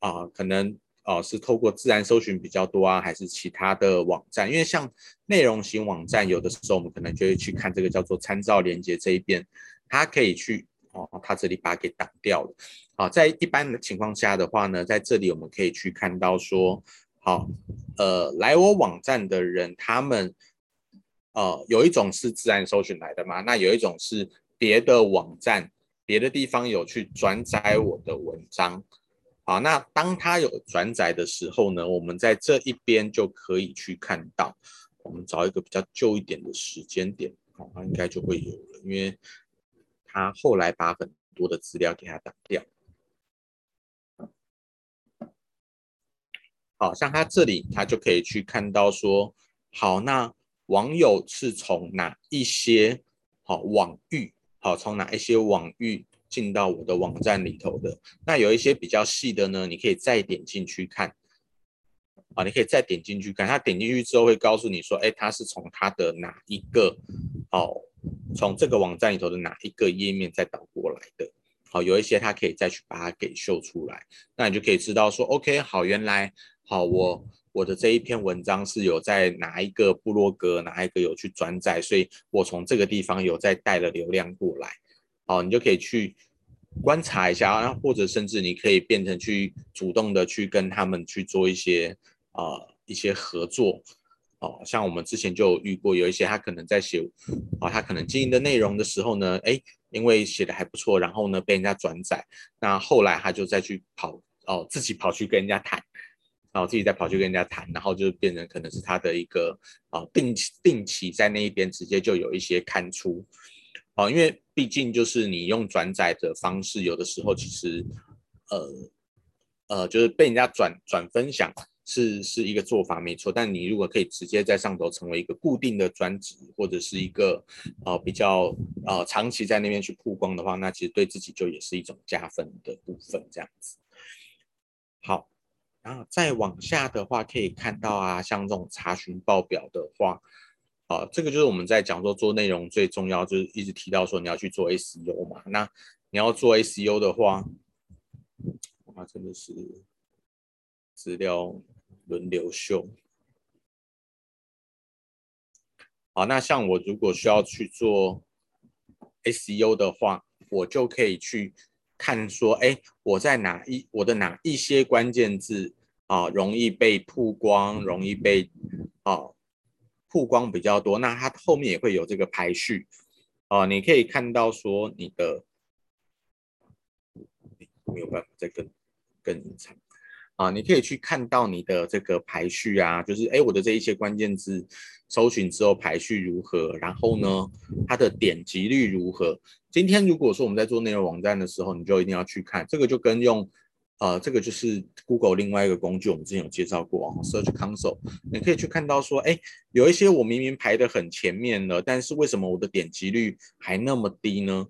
Speaker 2: 啊，可能哦是透过自然搜寻比较多啊，还是其他的网站？因为像内容型网站，有的时候我们可能就会去看这个叫做参照连接这一边，它可以去哦，它这里把它给挡掉了。啊，在一般的情况下的话呢，在这里我们可以去看到说。好，呃，来我网站的人，他们，呃，有一种是自然搜寻来的嘛，那有一种是别的网站、别的地方有去转载我的文章。好，那当他有转载的时候呢，我们在这一边就可以去看到。我们找一个比较旧一点的时间点，哦，应该就会有了，因为他后来把很多的资料给他挡掉。好像他这里，他就可以去看到说，好，那网友是从哪一些好网域，好，从哪一些网域进到我的网站里头的？那有一些比较细的呢，你可以再点进去看。啊，你可以再点进去看，它点进去之后会告诉你说，哎，它是从它的哪一个哦，从这个网站里头的哪一个页面再导过来的。好，有一些它可以再去把它给秀出来，那你就可以知道说，OK，好，原来好我。我的这一篇文章是有在哪一个部落格，哪一个有去转载，所以我从这个地方有在带了流量过来，好，你就可以去观察一下，然后或者甚至你可以变成去主动的去跟他们去做一些啊、呃、一些合作，哦，像我们之前就遇过有一些他可能在写啊，他可能经营的内容的时候呢，哎，因为写的还不错，然后呢被人家转载，那后来他就再去跑哦，自己跑去跟人家谈。然后自己再跑去跟人家谈，然后就变成可能是他的一个啊定期定期在那一边直接就有一些看出，哦，因为毕竟就是你用转载的方式，有的时候其实呃呃就是被人家转转分享是是一个做法没错，但你如果可以直接在上头成为一个固定的专辑，或者是一个啊比较啊长期在那边去曝光的话，那其实对自己就也是一种加分的部分，这样子。好。然后再往下的话，可以看到啊，像这种查询报表的话，啊，这个就是我们在讲说做内容最重要，就是一直提到说你要去做 SEO 嘛。那你要做 SEO 的话，哇，真的是资料轮流秀。好，那像我如果需要去做 SEO 的话，我就可以去看说，哎，我在哪一我的哪一些关键字。啊，容易被曝光，容易被啊曝光比较多，那它后面也会有这个排序啊，你可以看到说你的没有办法再更更隐藏啊，你可以去看到你的这个排序啊，就是哎，我的这一些关键字搜寻之后排序如何，然后呢，它的点击率如何？今天如果说我们在做内容网站的时候，你就一定要去看这个，就跟用。呃，这个就是 Google 另外一个工具，我们之前有介绍过啊，Search Console，你可以去看到说，哎，有一些我明明排得很前面了，但是为什么我的点击率还那么低呢？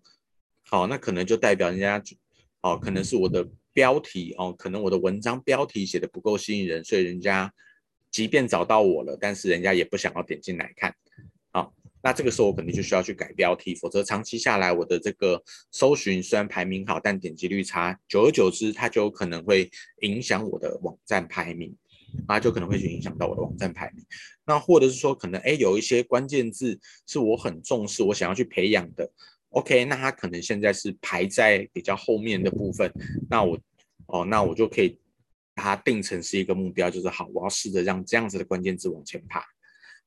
Speaker 2: 好，那可能就代表人家，哦，可能是我的标题哦，可能我的文章标题写的不够吸引人，所以人家即便找到我了，但是人家也不想要点进来看。那这个时候我肯定就需要去改标题，否则长期下来我的这个搜寻虽然排名好，但点击率差，久而久之它就有可能会影响我的网站排名，啊，就可能会去影响到我的网站排名。那或者是说可能哎有一些关键字是我很重视，我想要去培养的，OK，那它可能现在是排在比较后面的部分，那我哦那我就可以把它定成是一个目标，就是好，我要试着让这样子的关键字往前爬。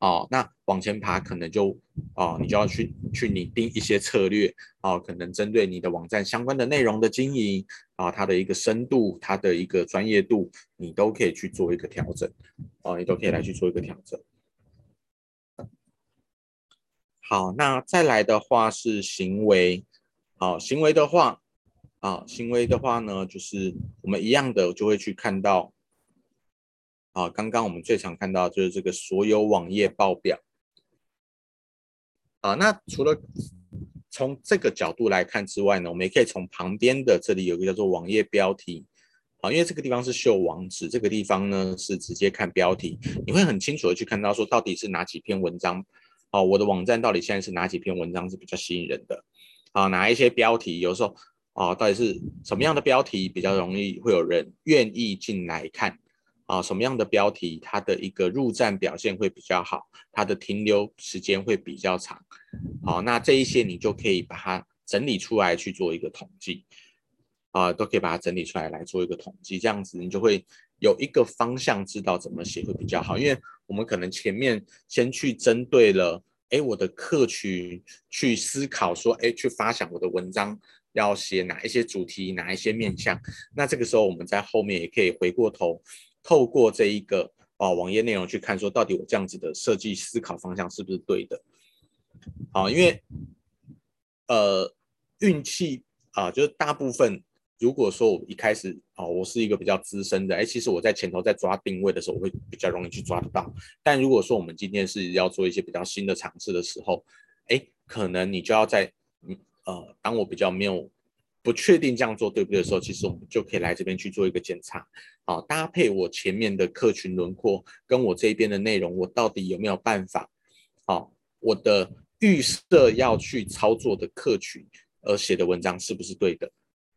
Speaker 2: 哦，那往前爬可能就哦，你就要去去拟定一些策略哦，可能针对你的网站相关的内容的经营啊，它的一个深度，它的一个专业度，你都可以去做一个调整哦，你都可以来去做一个调整。好，那再来的话是行为，好，行为的话啊，行为的话呢，就是我们一样的就会去看到。啊，刚刚我们最常看到就是这个所有网页报表。啊，那除了从这个角度来看之外呢，我们也可以从旁边的这里有个叫做网页标题。啊，因为这个地方是秀网址，这个地方呢是直接看标题，你会很清楚的去看到说到底是哪几篇文章。啊，我的网站到底现在是哪几篇文章是比较吸引人的？啊，哪一些标题有时候啊，到底是什么样的标题比较容易会有人愿意进来看？啊，什么样的标题它的一个入站表现会比较好，它的停留时间会比较长。好，那这一些你就可以把它整理出来去做一个统计，啊，都可以把它整理出来来做一个统计，这样子你就会有一个方向，知道怎么写会比较好。因为我们可能前面先去针对了，哎，我的客群去思考说，哎，去发想我的文章要写哪一些主题，哪一些面向。那这个时候我们在后面也可以回过头。透过这一个啊网页内容去看，说到底我这样子的设计思考方向是不是对的？啊，因为呃运气啊，就是大部分如果说我一开始啊，我是一个比较资深的，哎，其实我在前头在抓定位的时候，我会比较容易去抓得到。但如果说我们今天是要做一些比较新的尝试的时候，哎，可能你就要在嗯呃，当我比较没有不确定这样做对不对的时候，其实我们就可以来这边去做一个检查，好，搭配我前面的客群轮廓跟我这边的内容，我到底有没有办法，好，我的预设要去操作的客群而写的文章是不是对的？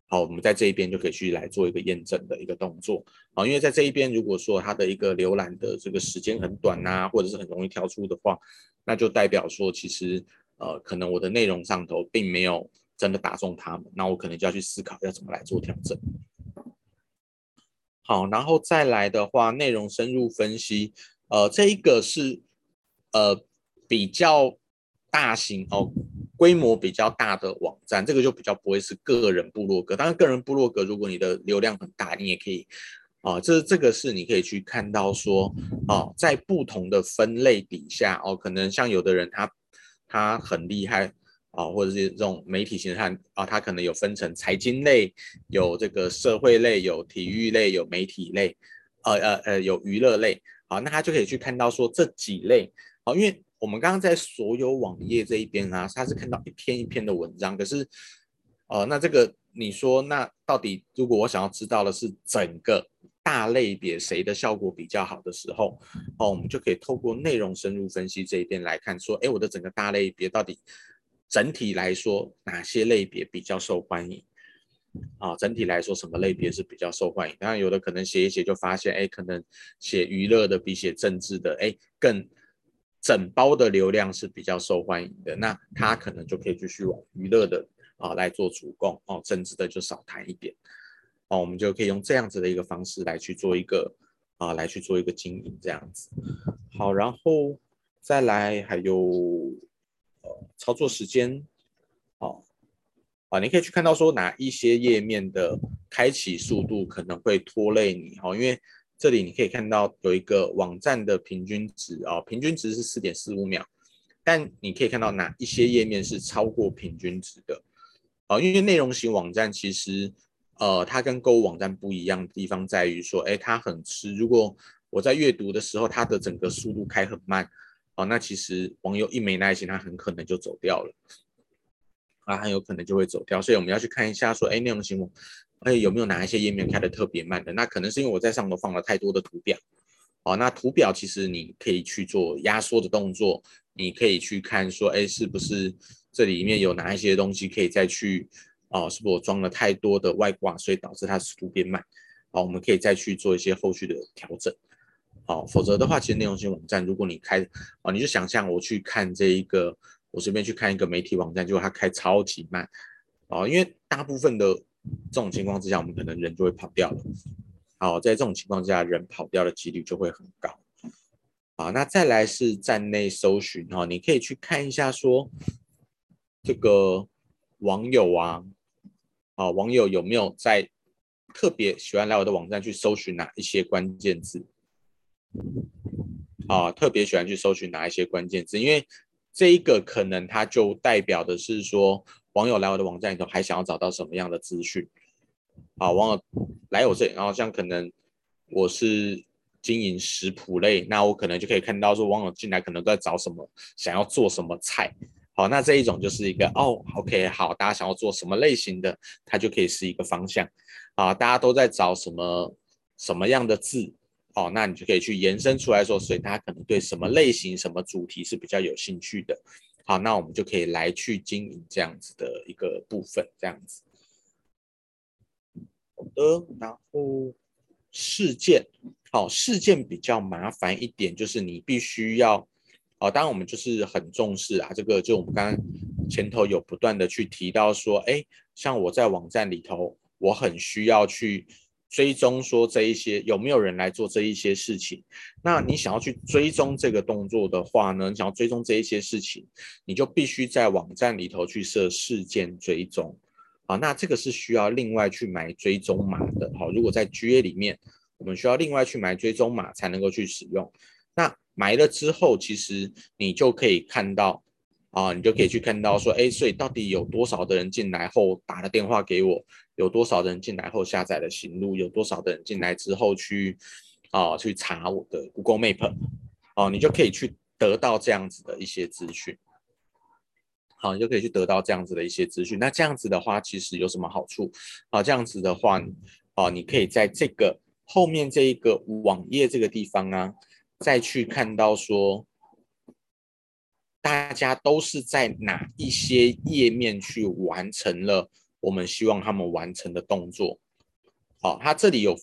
Speaker 2: 好，我们在这一边就可以去来做一个验证的一个动作，好，因为在这一边如果说它的一个浏览的这个时间很短呐、或者是很容易跳出的话，那就代表说其实呃可能我的内容上头并没有。真的打中他们，那我可能就要去思考要怎么来做调整。好，然后再来的话，内容深入分析，呃，这一个是呃比较大型哦，规模比较大的网站，这个就比较不会是个人部落格。当然，个人部落格如果你的流量很大，你也可以啊，这这个是你可以去看到说哦，在不同的分类底下哦，可能像有的人他他很厉害。啊，或者是这种媒体形态啊，它可能有分成财经类，有这个社会类，有体育类，有媒体类，呃呃呃，有娱乐类。好，那他就可以去看到说这几类。好，因为我们刚刚在所有网页这一边啊，他是看到一篇一篇的文章，可是，呃，那这个你说，那到底如果我想要知道的是整个大类别谁的效果比较好的时候，哦，我们就可以透过内容深入分析这一边来看，说，哎，我的整个大类别到底。整体来说，哪些类别比较受欢迎？啊，整体来说，什么类别是比较受欢迎？当然，有的可能写一写就发现，哎，可能写娱乐的比写政治的，哎，更整包的流量是比较受欢迎的。那他可能就可以继续往娱乐的啊来做主攻，哦，政治的就少谈一点。哦，我们就可以用这样子的一个方式来去做一个啊，来去做一个经营这样子。好，然后再来还有。操作时间，好，啊，你可以去看到说哪一些页面的开启速度可能会拖累你，哦，因为这里你可以看到有一个网站的平均值啊，平均值是四点四五秒，但你可以看到哪一些页面是超过平均值的，啊，因为内容型网站其实，呃，它跟购物网站不一样的地方在于说，哎，它很吃，如果我在阅读的时候，它的整个速度开很慢。哦，那其实网友一没耐心，他很可能就走掉了，啊，很有可能就会走掉。所以我们要去看一下，说，哎，内容型网，哎，有没有哪一些页面开得特别慢的？那可能是因为我在上头放了太多的图表。哦，那图表其实你可以去做压缩的动作，你可以去看说，哎，是不是这里面有哪一些东西可以再去，哦，是不是我装了太多的外挂，所以导致它速度变慢？好，我们可以再去做一些后续的调整。好，否则的话，其实内容型网站，如果你开，啊，你就想象我去看这一个，我随便去看一个媒体网站，结果它开超级慢，啊，因为大部分的这种情况之下，我们可能人就会跑掉了。好，在这种情况之下，人跑掉的几率就会很高。好，那再来是站内搜寻，哈，你可以去看一下说，这个网友啊，啊，网友有没有在特别喜欢来我的网站去搜寻哪一些关键字？啊，特别喜欢去搜寻哪一些关键字，因为这一个可能它就代表的是说，网友来我的网站里头还想要找到什么样的资讯。啊，网友来我这里，然后像可能我是经营食谱类，那我可能就可以看到说，网友进来可能都在找什么，想要做什么菜。好，那这一种就是一个哦，OK，好，大家想要做什么类型的，它就可以是一个方向。啊，大家都在找什么什么样的字。哦，那你就可以去延伸出来说，所以大家可能对什么类型、什么主题是比较有兴趣的。好，那我们就可以来去经营这样子的一个部分，这样子。好的，然后事件，好，事件比较麻烦一点，就是你必须要，哦，当然我们就是很重视啊，这个就我们刚刚前头有不断的去提到说，哎，像我在网站里头，我很需要去。追踪说这一些有没有人来做这一些事情？那你想要去追踪这个动作的话呢？你想要追踪这一些事情，你就必须在网站里头去设事件追踪啊。那这个是需要另外去买追踪码的。好，如果在 GA 里面，我们需要另外去买追踪码才能够去使用。那买了之后，其实你就可以看到。啊，你就可以去看到说，哎，所以到底有多少的人进来后打了电话给我，有多少的人进来后下载了行路，有多少的人进来之后去，啊，去查我的 Google Map，哦，你就可以去得到这样子的一些资讯。好，你就可以去得到这样子的一些资讯。那这样子的话，其实有什么好处？好，这样子的话，哦，你可以在这个后面这一个网页这个地方啊，再去看到说，大家都是在哪一些页面去完成了我们希望他们完成的动作。好，它这里有。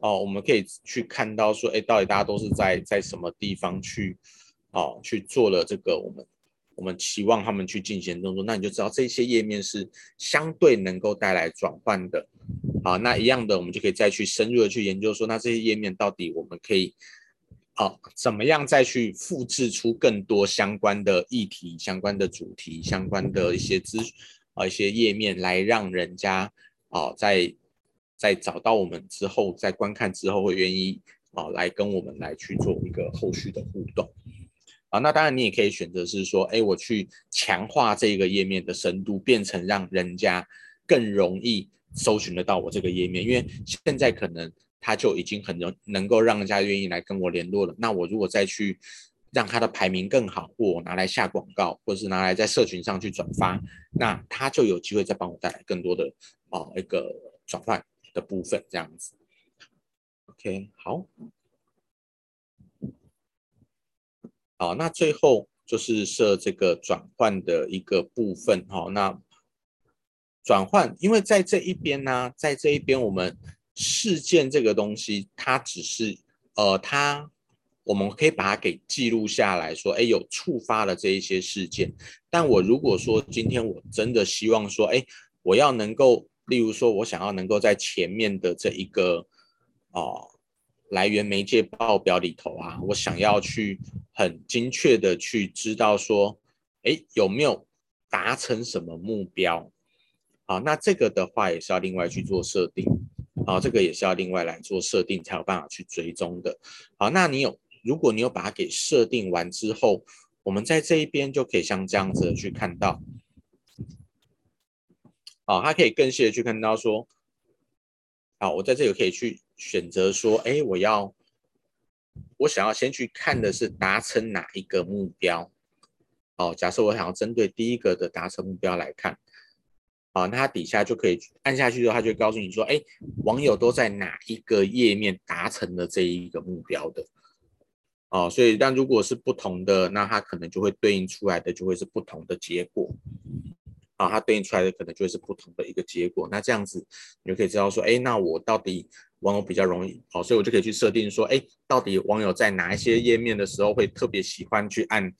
Speaker 2: 哦，我们可以去看到说，哎，到底大家都是在在什么地方去，哦，去做了这个我们我们期望他们去进行动作，那你就知道这些页面是相对能够带来转换的。好，那一样的，我们就可以再去深入的去研究说，那这些页面到底我们可以，哦，怎么样再去复制出更多相关的议题、相关的主题、相关的一些资啊一些页面，来让人家啊在。在找到我们之后，在观看之后会愿意啊来跟我们来去做一个后续的互动啊。那当然你也可以选择是说，哎，我去强化这个页面的深度，变成让人家更容易搜寻得到我这个页面。因为现在可能他就已经很能能够让人家愿意来跟我联络了。那我如果再去让他的排名更好，或我拿来下广告，或是拿来在社群上去转发，那他就有机会再帮我带来更多的啊一个转换。的部分这样子，OK，好，好，那最后就是设这个转换的一个部分，好，那转换，因为在这一边呢，在这一边我们事件这个东西，它只是呃，它我们可以把它给记录下来说，哎，有触发了这一些事件，但我如果说今天我真的希望说，哎，我要能够。例如说，我想要能够在前面的这一个哦来源媒介报表里头啊，我想要去很精确的去知道说，哎，有没有达成什么目标？好，那这个的话也是要另外去做设定，好，这个也是要另外来做设定才有办法去追踪的。好，那你有，如果你有把它给设定完之后，我们在这一边就可以像这样子的去看到。好，他可以更细的去看到说，好，我在这里可以去选择说，哎，我要，我想要先去看的是达成哪一个目标。好，假设我想要针对第一个的达成目标来看，啊，那它底下就可以按下去之后，它就告诉你说，哎，网友都在哪一个页面达成了这一个目标的。哦，所以但如果是不同的，那它可能就会对应出来的就会是不同的结果。啊，它对应出来的可能就会是不同的一个结果。那这样子，你就可以知道说，哎，那我到底网友比较容易，好，所以我就可以去设定说，哎，到底网友在哪一些页面的时候会特别喜欢去按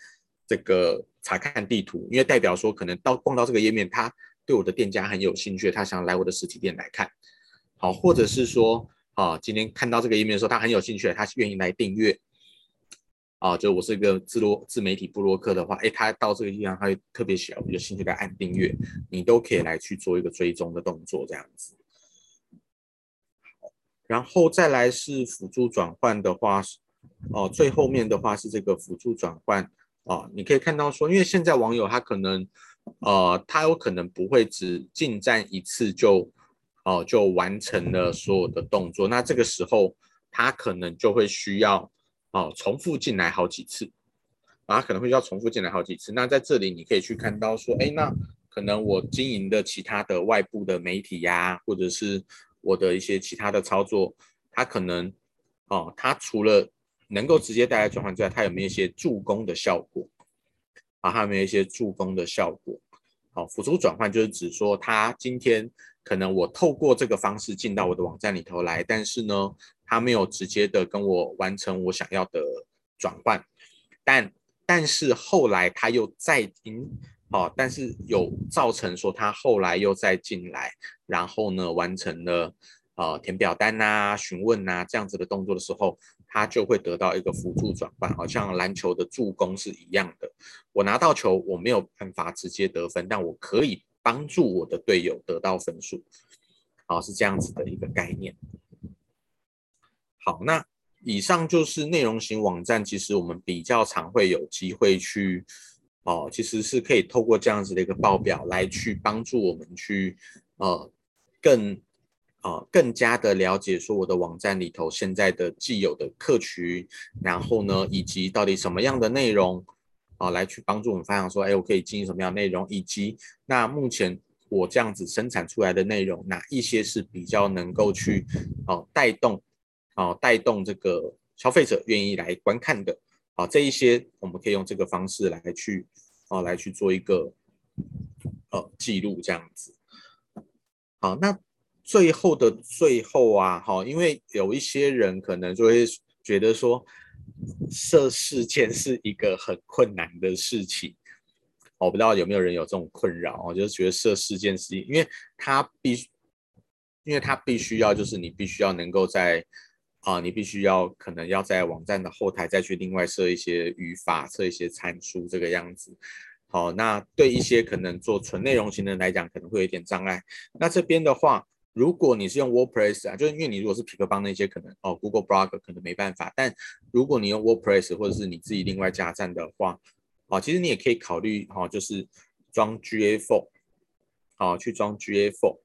Speaker 2: 这个查看地图，因为代表说可能到逛到这个页面，他对我的店家很有兴趣，他想来我的实体店来看，好，或者是说，啊，今天看到这个页面的时候，他很有兴趣，他愿意来订阅。啊，就我是一个自落自媒体部落客的话，哎，他到这个地方，他会特别喜欢，有兴趣来按订阅，你都可以来去做一个追踪的动作，这样子。然后再来是辅助转换的话，哦，最后面的话是这个辅助转换，哦，你可以看到说，因为现在网友他可能，呃，他有可能不会只进站一次就，哦，就完成了所有的动作，那这个时候他可能就会需要。哦，重复进来好几次，啊，可能会要重复进来好几次。那在这里你可以去看到说，哎，那可能我经营的其他的外部的媒体呀、或者是我的一些其他的操作，它可能，哦，它除了能够直接带来转换之外，它有没有一些助攻的效果？啊，还有没有一些助攻的效果？好，辅助转换就是指说，它今天可能我透过这个方式进到我的网站里头来，但是呢，他没有直接的跟我完成我想要的转换，但但是后来他又再进，哦，但是有造成说他后来又再进来，然后呢完成了呃填表单呐、询问呐这样子的动作的时候，他就会得到一个辅助转换，好像篮球的助攻是一样的。我拿到球，我没有办法直接得分，但我可以帮助我的队友得到分数，好，是这样子的一个概念。好，那以上就是内容型网站。其实我们比较常会有机会去，哦，其实是可以透过这样子的一个报表来去帮助我们去，呃，更，呃，更加的了解说我的网站里头现在的既有的客群，然后呢，以及到底什么样的内容，啊，来去帮助我们分享说，哎，我可以经营什么样的内容，以及那目前我这样子生产出来的内容，哪一些是比较能够去哦带动哦带动这个消费者愿意来观看的，啊，这一些我们可以用这个方式来去哦来去做一个呃记录这样子。好，那最后的最后啊，哈，因为有一些人可能就会觉得说。设事件是一个很困难的事情，我不知道有没有人有这种困扰，我就是觉得设事件是，因为他必须，因为他必须要就是你必须要能够在啊、你必须要可能要在网站的后台再去另外设一些语法，设一些参数这个样子。好，那对一些可能做纯内容型的人来讲，可能会有点障碍。那这边的话。如果你是用 WordPress 啊，就是因为你如果是匹克邦那些可能哦，Google Blog 可能没办法。但如果你用 WordPress 或者是你自己另外加站的话，啊，其实你也可以考虑哈，就是装 GA4，啊，去装 GA4，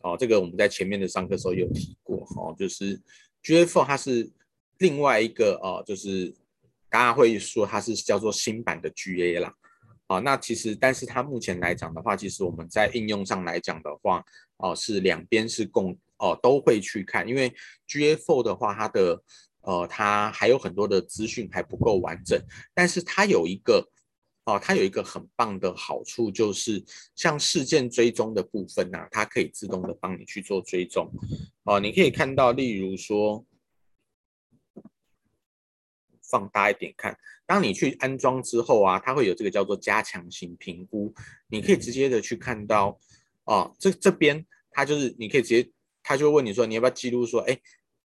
Speaker 2: 哦，这个我们在前面的上课时候有提过哈，就是 GA4 它是另外一个哦，就是大家会说它是叫做新版的 GA 啦。啊，那其实，但是它目前来讲的话，其实我们在应用上来讲的话，哦，是两边是共哦都会去看，因为 GA4 的话，它的呃它还有很多的资讯还不够完整，但是它有一个哦，它有一个很棒的好处，就是像事件追踪的部分呢、啊，它可以自动的帮你去做追踪，哦，你可以看到，例如说。放大一点看，当你去安装之后啊，它会有这个叫做加强型评估，你可以直接的去看到，哦，这这边它就是你可以直接，它就会问你说你要不要记录说，哎，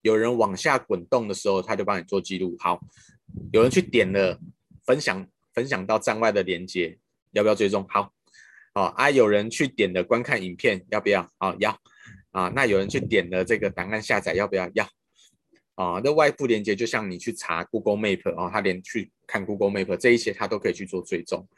Speaker 2: 有人往下滚动的时候，它就帮你做记录。好，有人去点了分享分享到站外的链接，要不要追踪？好，哦啊，有人去点了观看影片，要不要？哦，要啊，那有人去点了这个档案下载，要不要？要。啊，那外部连接就像你去查 Google Map 啊，它连去看 Google Map 这一些，它都可以去做追踪。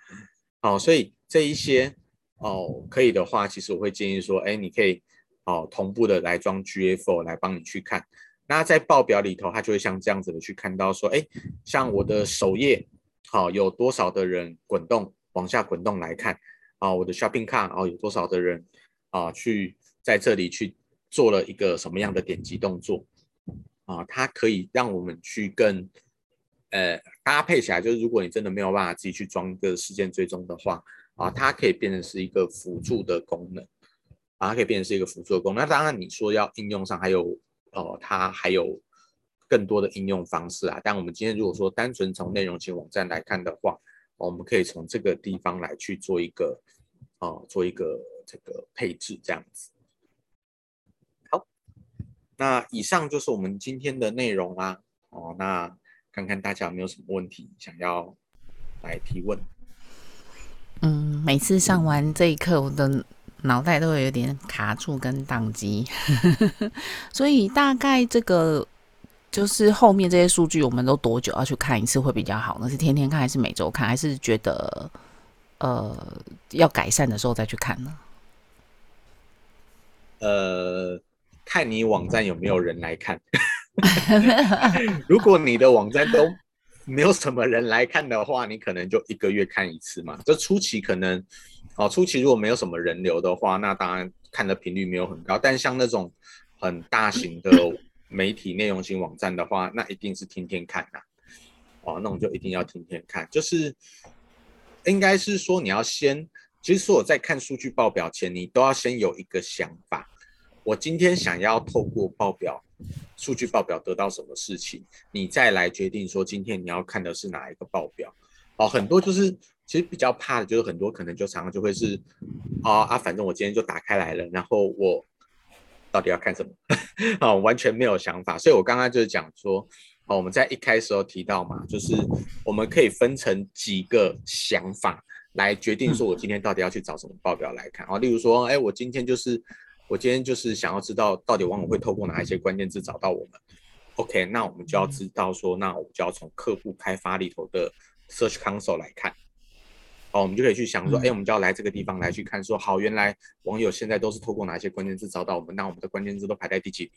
Speaker 2: 好，所以这一些哦，可以的话，其实我会建议说，哎，你可以哦同步的来装 GA4 来帮你去看。那在报表里头，它就会像这样子的去看到说，哎，像我的首页，好，有多少的人滚动往下滚动来看啊？我的 Shopping Cart 啊，有多少的人啊去在这里去做了一个什么样的点击动作？啊，它可以让我们去更，呃，搭配起来。就是如果你真的没有办法自己去装一个事件追踪的话，啊，它可以变成是一个辅助的功能，啊，它可以变成是一个辅助的功能。那当然，你说要应用上还有，呃，它还有更多的应用方式啊。但我们今天如果说单纯从内容型网站来看的话，我们可以从这个地方来去做一个，哦，做一个这个配置这样子。那以上就是我们今天的内容啦。哦，那看看大家有没有什么问题想要来提问。
Speaker 1: 嗯，每次上完这一课，我的脑袋都会有点卡住跟宕机，所以大概这个就是后面这些数据，我们都多久要去看一次会比较好呢？是天天看，还是每周看，还是觉得呃要改善的时候再去看呢？
Speaker 2: 呃。看你网站有没有人来看，如果你的网站都没有什么人来看的话，你可能就一个月看一次嘛。这初期可能，哦，初期如果没有什么人流的话，那当然看的频率没有很高。但像那种很大型的媒体内容型网站的话，那一定是天天看呐。哦，那种就一定要天天看，就是应该是说你要先，其实说我在看数据报表前，你都要先有一个想法。我今天想要透过报表、数据报表得到什么事情，你再来决定说今天你要看的是哪一个报表。哦，很多就是其实比较怕的就是很多可能就常常就会是，哦啊，反正我今天就打开来了，然后我到底要看什么？哦，完全没有想法。所以我刚刚就是讲说，哦，我们在一开始有提到嘛，就是我们可以分成几个想法来决定说我今天到底要去找什么报表来看。哦，例如说，哎，我今天就是。我今天就是想要知道到底网友会透过哪一些关键字找到我们。OK，那我们就要知道说，那我们就要从客户开发里头的 Search Console 来看。哦，我们就可以去想说，哎，我们就要来这个地方来去看，说好，原来网友现在都是透过哪些关键字找到我们，那我们的关键字都排在第几名？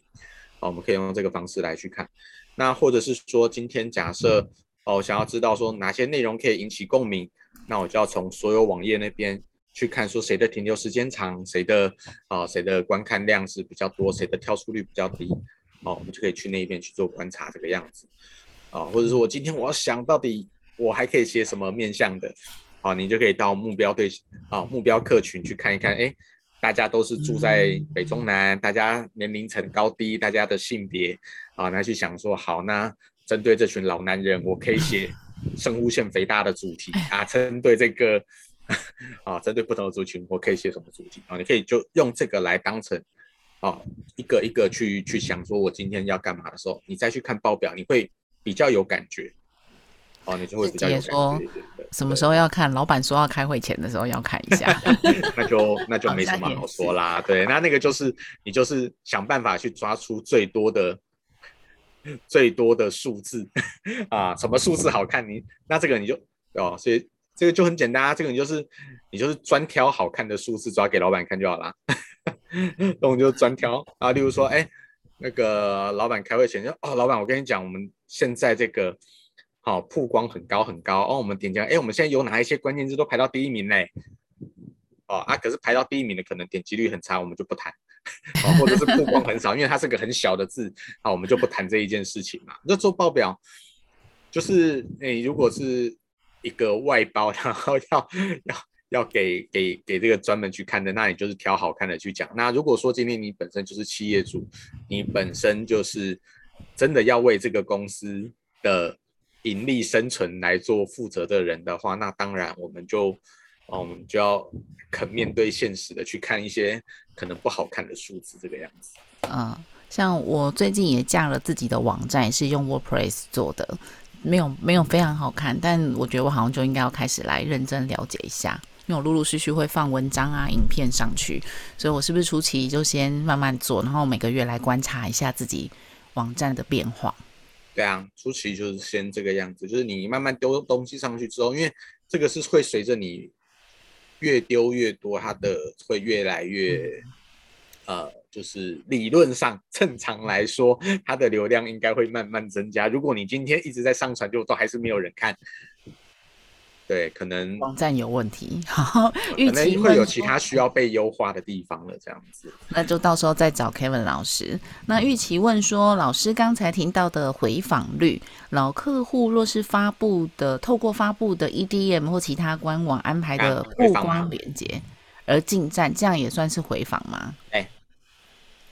Speaker 2: 好，我们可以用这个方式来去看。那或者是说，今天假设哦，想要知道说哪些内容可以引起共鸣，那我就要从所有网页那边去看，说谁的停留时间长，谁的啊、呃、谁的观看量是比较多，谁的跳出率比较低，哦，我们就可以去那边去做观察这个样子，啊、哦，或者说我今天我要想到底我还可以写什么面向的，啊、哦，你就可以到目标对啊、哦、目标客群去看一看，哎。大家都是住在北中南，大家年龄层高低，大家的性别啊，那去想说好，那针对这群老男人，我可以写生物腺肥大的主题啊。针对这个 啊，针对不同的族群，我可以写什么主题啊？你可以就用这个来当成啊一个一个去去想说，我今天要干嘛的时候，你再去看报表，你会比较有感觉。哦，你就会比较有感觉。说
Speaker 1: 什么时候要看？老板说要开会前的时候要看一下。
Speaker 2: 那就那就没什么好说啦。对，那那个就是你就是想办法去抓出最多的最多的数字 啊，什么数字好看你？你那这个你就哦，所以这个就很简单啊。这个你就是你就是专挑好看的数字抓给老板看就好啦。那我就专挑啊，例如说，哎，那个老板开会前就哦，老板，我跟你讲，我们现在这个。好，曝光很高很高哦。我们点击，哎，我们现在有哪一些关键字都排到第一名嘞？哦啊，可是排到第一名的可能点击率很差，我们就不谈。哦，或者是曝光很少，因为它是个很小的字，好，我们就不谈这一件事情嘛。那做报表，就是你如果是一个外包，然后要要要给给给这个专门去看的，那你就是挑好看的去讲。那如果说今天你本身就是企业主，你本身就是真的要为这个公司的。盈利生存来做负责的人的话，那当然我们就，哦，我们就要肯面对现实的去看一些可能不好看的数字，这个样子。
Speaker 1: 嗯，像我最近也架了自己的网站，是用 WordPress 做的，没有没有非常好看，但我觉得我好像就应该要开始来认真了解一下，因为我陆陆续续会放文章啊、影片上去，所以我是不是初期就先慢慢做，然后每个月来观察一下自己网站的变化。
Speaker 2: 对啊，初期就是先这个样子，就是你慢慢丢东西上去之后，因为这个是会随着你越丢越多，它的会越来越，呃，就是理论上正常来说，它的流量应该会慢慢增加。如果你今天一直在上传，就都还是没有人看。对，可能
Speaker 1: 网站有问题，好
Speaker 2: 可能会有其他需要被优化的地方了，这样子。
Speaker 1: 那就到时候再找 Kevin 老师。那玉琪问说，老师刚才听到的回访率，老客户若是发布的，透过发布的 EDM 或其他官网安排的曝光链接而进站，这样也算是回访吗？哎、欸，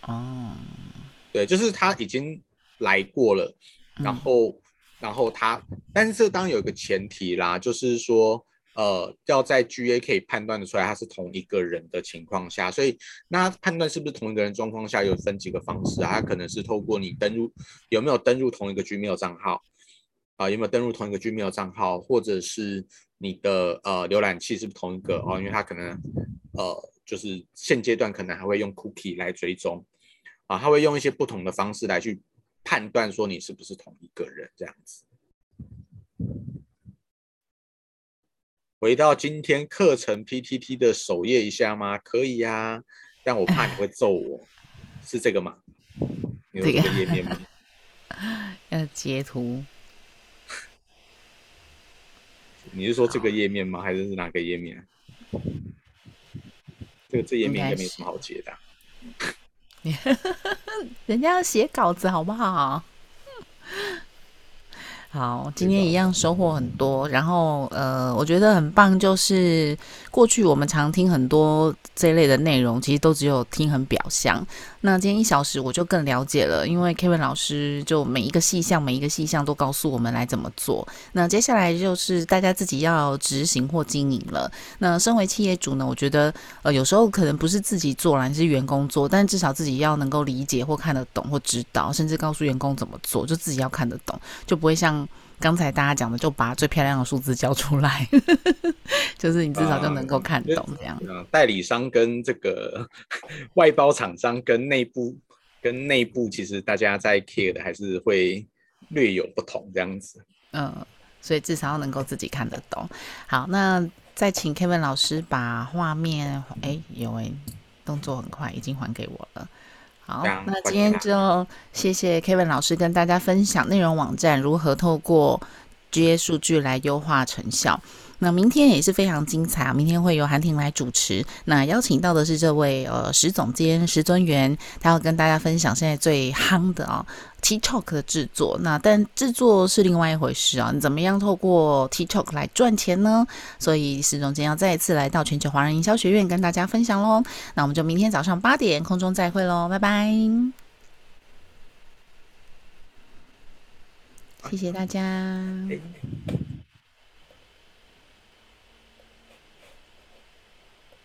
Speaker 1: 哦，
Speaker 2: 对，就是他已经来过了，然后、嗯。然后他，但是这当然有一个前提啦，就是说，呃，要在 GA 可以判断的出来他是同一个人的情况下，所以那判断是不是同一个人状况下有分几个方式啊？他可能是透过你登入有没有登入同一个 Gmail 账号啊，有没有登入同一个 Gmail 账号，或者是你的呃浏览器是不是同一个哦？因为他可能呃就是现阶段可能还会用 Cookie 来追踪啊，他会用一些不同的方式来去。判断说你是不是同一个人这样子。回到今天课程 PPT 的首页一下吗？可以呀、啊，但我怕你会揍我，是这个吗？你有这个页面吗？
Speaker 1: 要截图。
Speaker 2: 你是说这个页面吗？还是是哪个页面？这个这页面应该没什么好截的、啊。
Speaker 1: 人家要写稿子，好不好？好，今天一样收获很多，然后呃，我觉得很棒，就是过去我们常听很多这一类的内容，其实都只有听很表象。那今天一小时我就更了解了，因为 Kevin 老师就每一个细项每一个细项都告诉我们来怎么做。那接下来就是大家自己要执行或经营了。那身为企业主呢，我觉得呃有时候可能不是自己做啦，是员工做，但至少自己要能够理解或看得懂或知道，甚至告诉员工怎么做，就自己要看得懂，就不会像。刚才大家讲的，就把最漂亮的数字交出来，就是你至少就能够看懂这样。
Speaker 2: 嗯，代理商跟这个 外包厂商跟内部跟内部，其实大家在 care 的还是会略有不同这样子。
Speaker 1: 嗯，所以至少要能够自己看得懂。好，那再请 Kevin 老师把画面，哎，有哎，动作很快，已经还给我了。好，那今天就谢谢 Kevin 老师跟大家分享内容网站如何透过 GA 数据来优化成效。那明天也是非常精彩啊！明天会由韩婷来主持，那邀请到的是这位呃石总监石尊元，他要跟大家分享现在最夯的啊 TikTok 的制作。那但制作是另外一回事啊，你怎么样透过 TikTok 来赚钱呢？所以石总监要再一次来到全球华人营销学院跟大家分享喽。那我们就明天早上八点空中再会喽，拜拜！谢谢大家。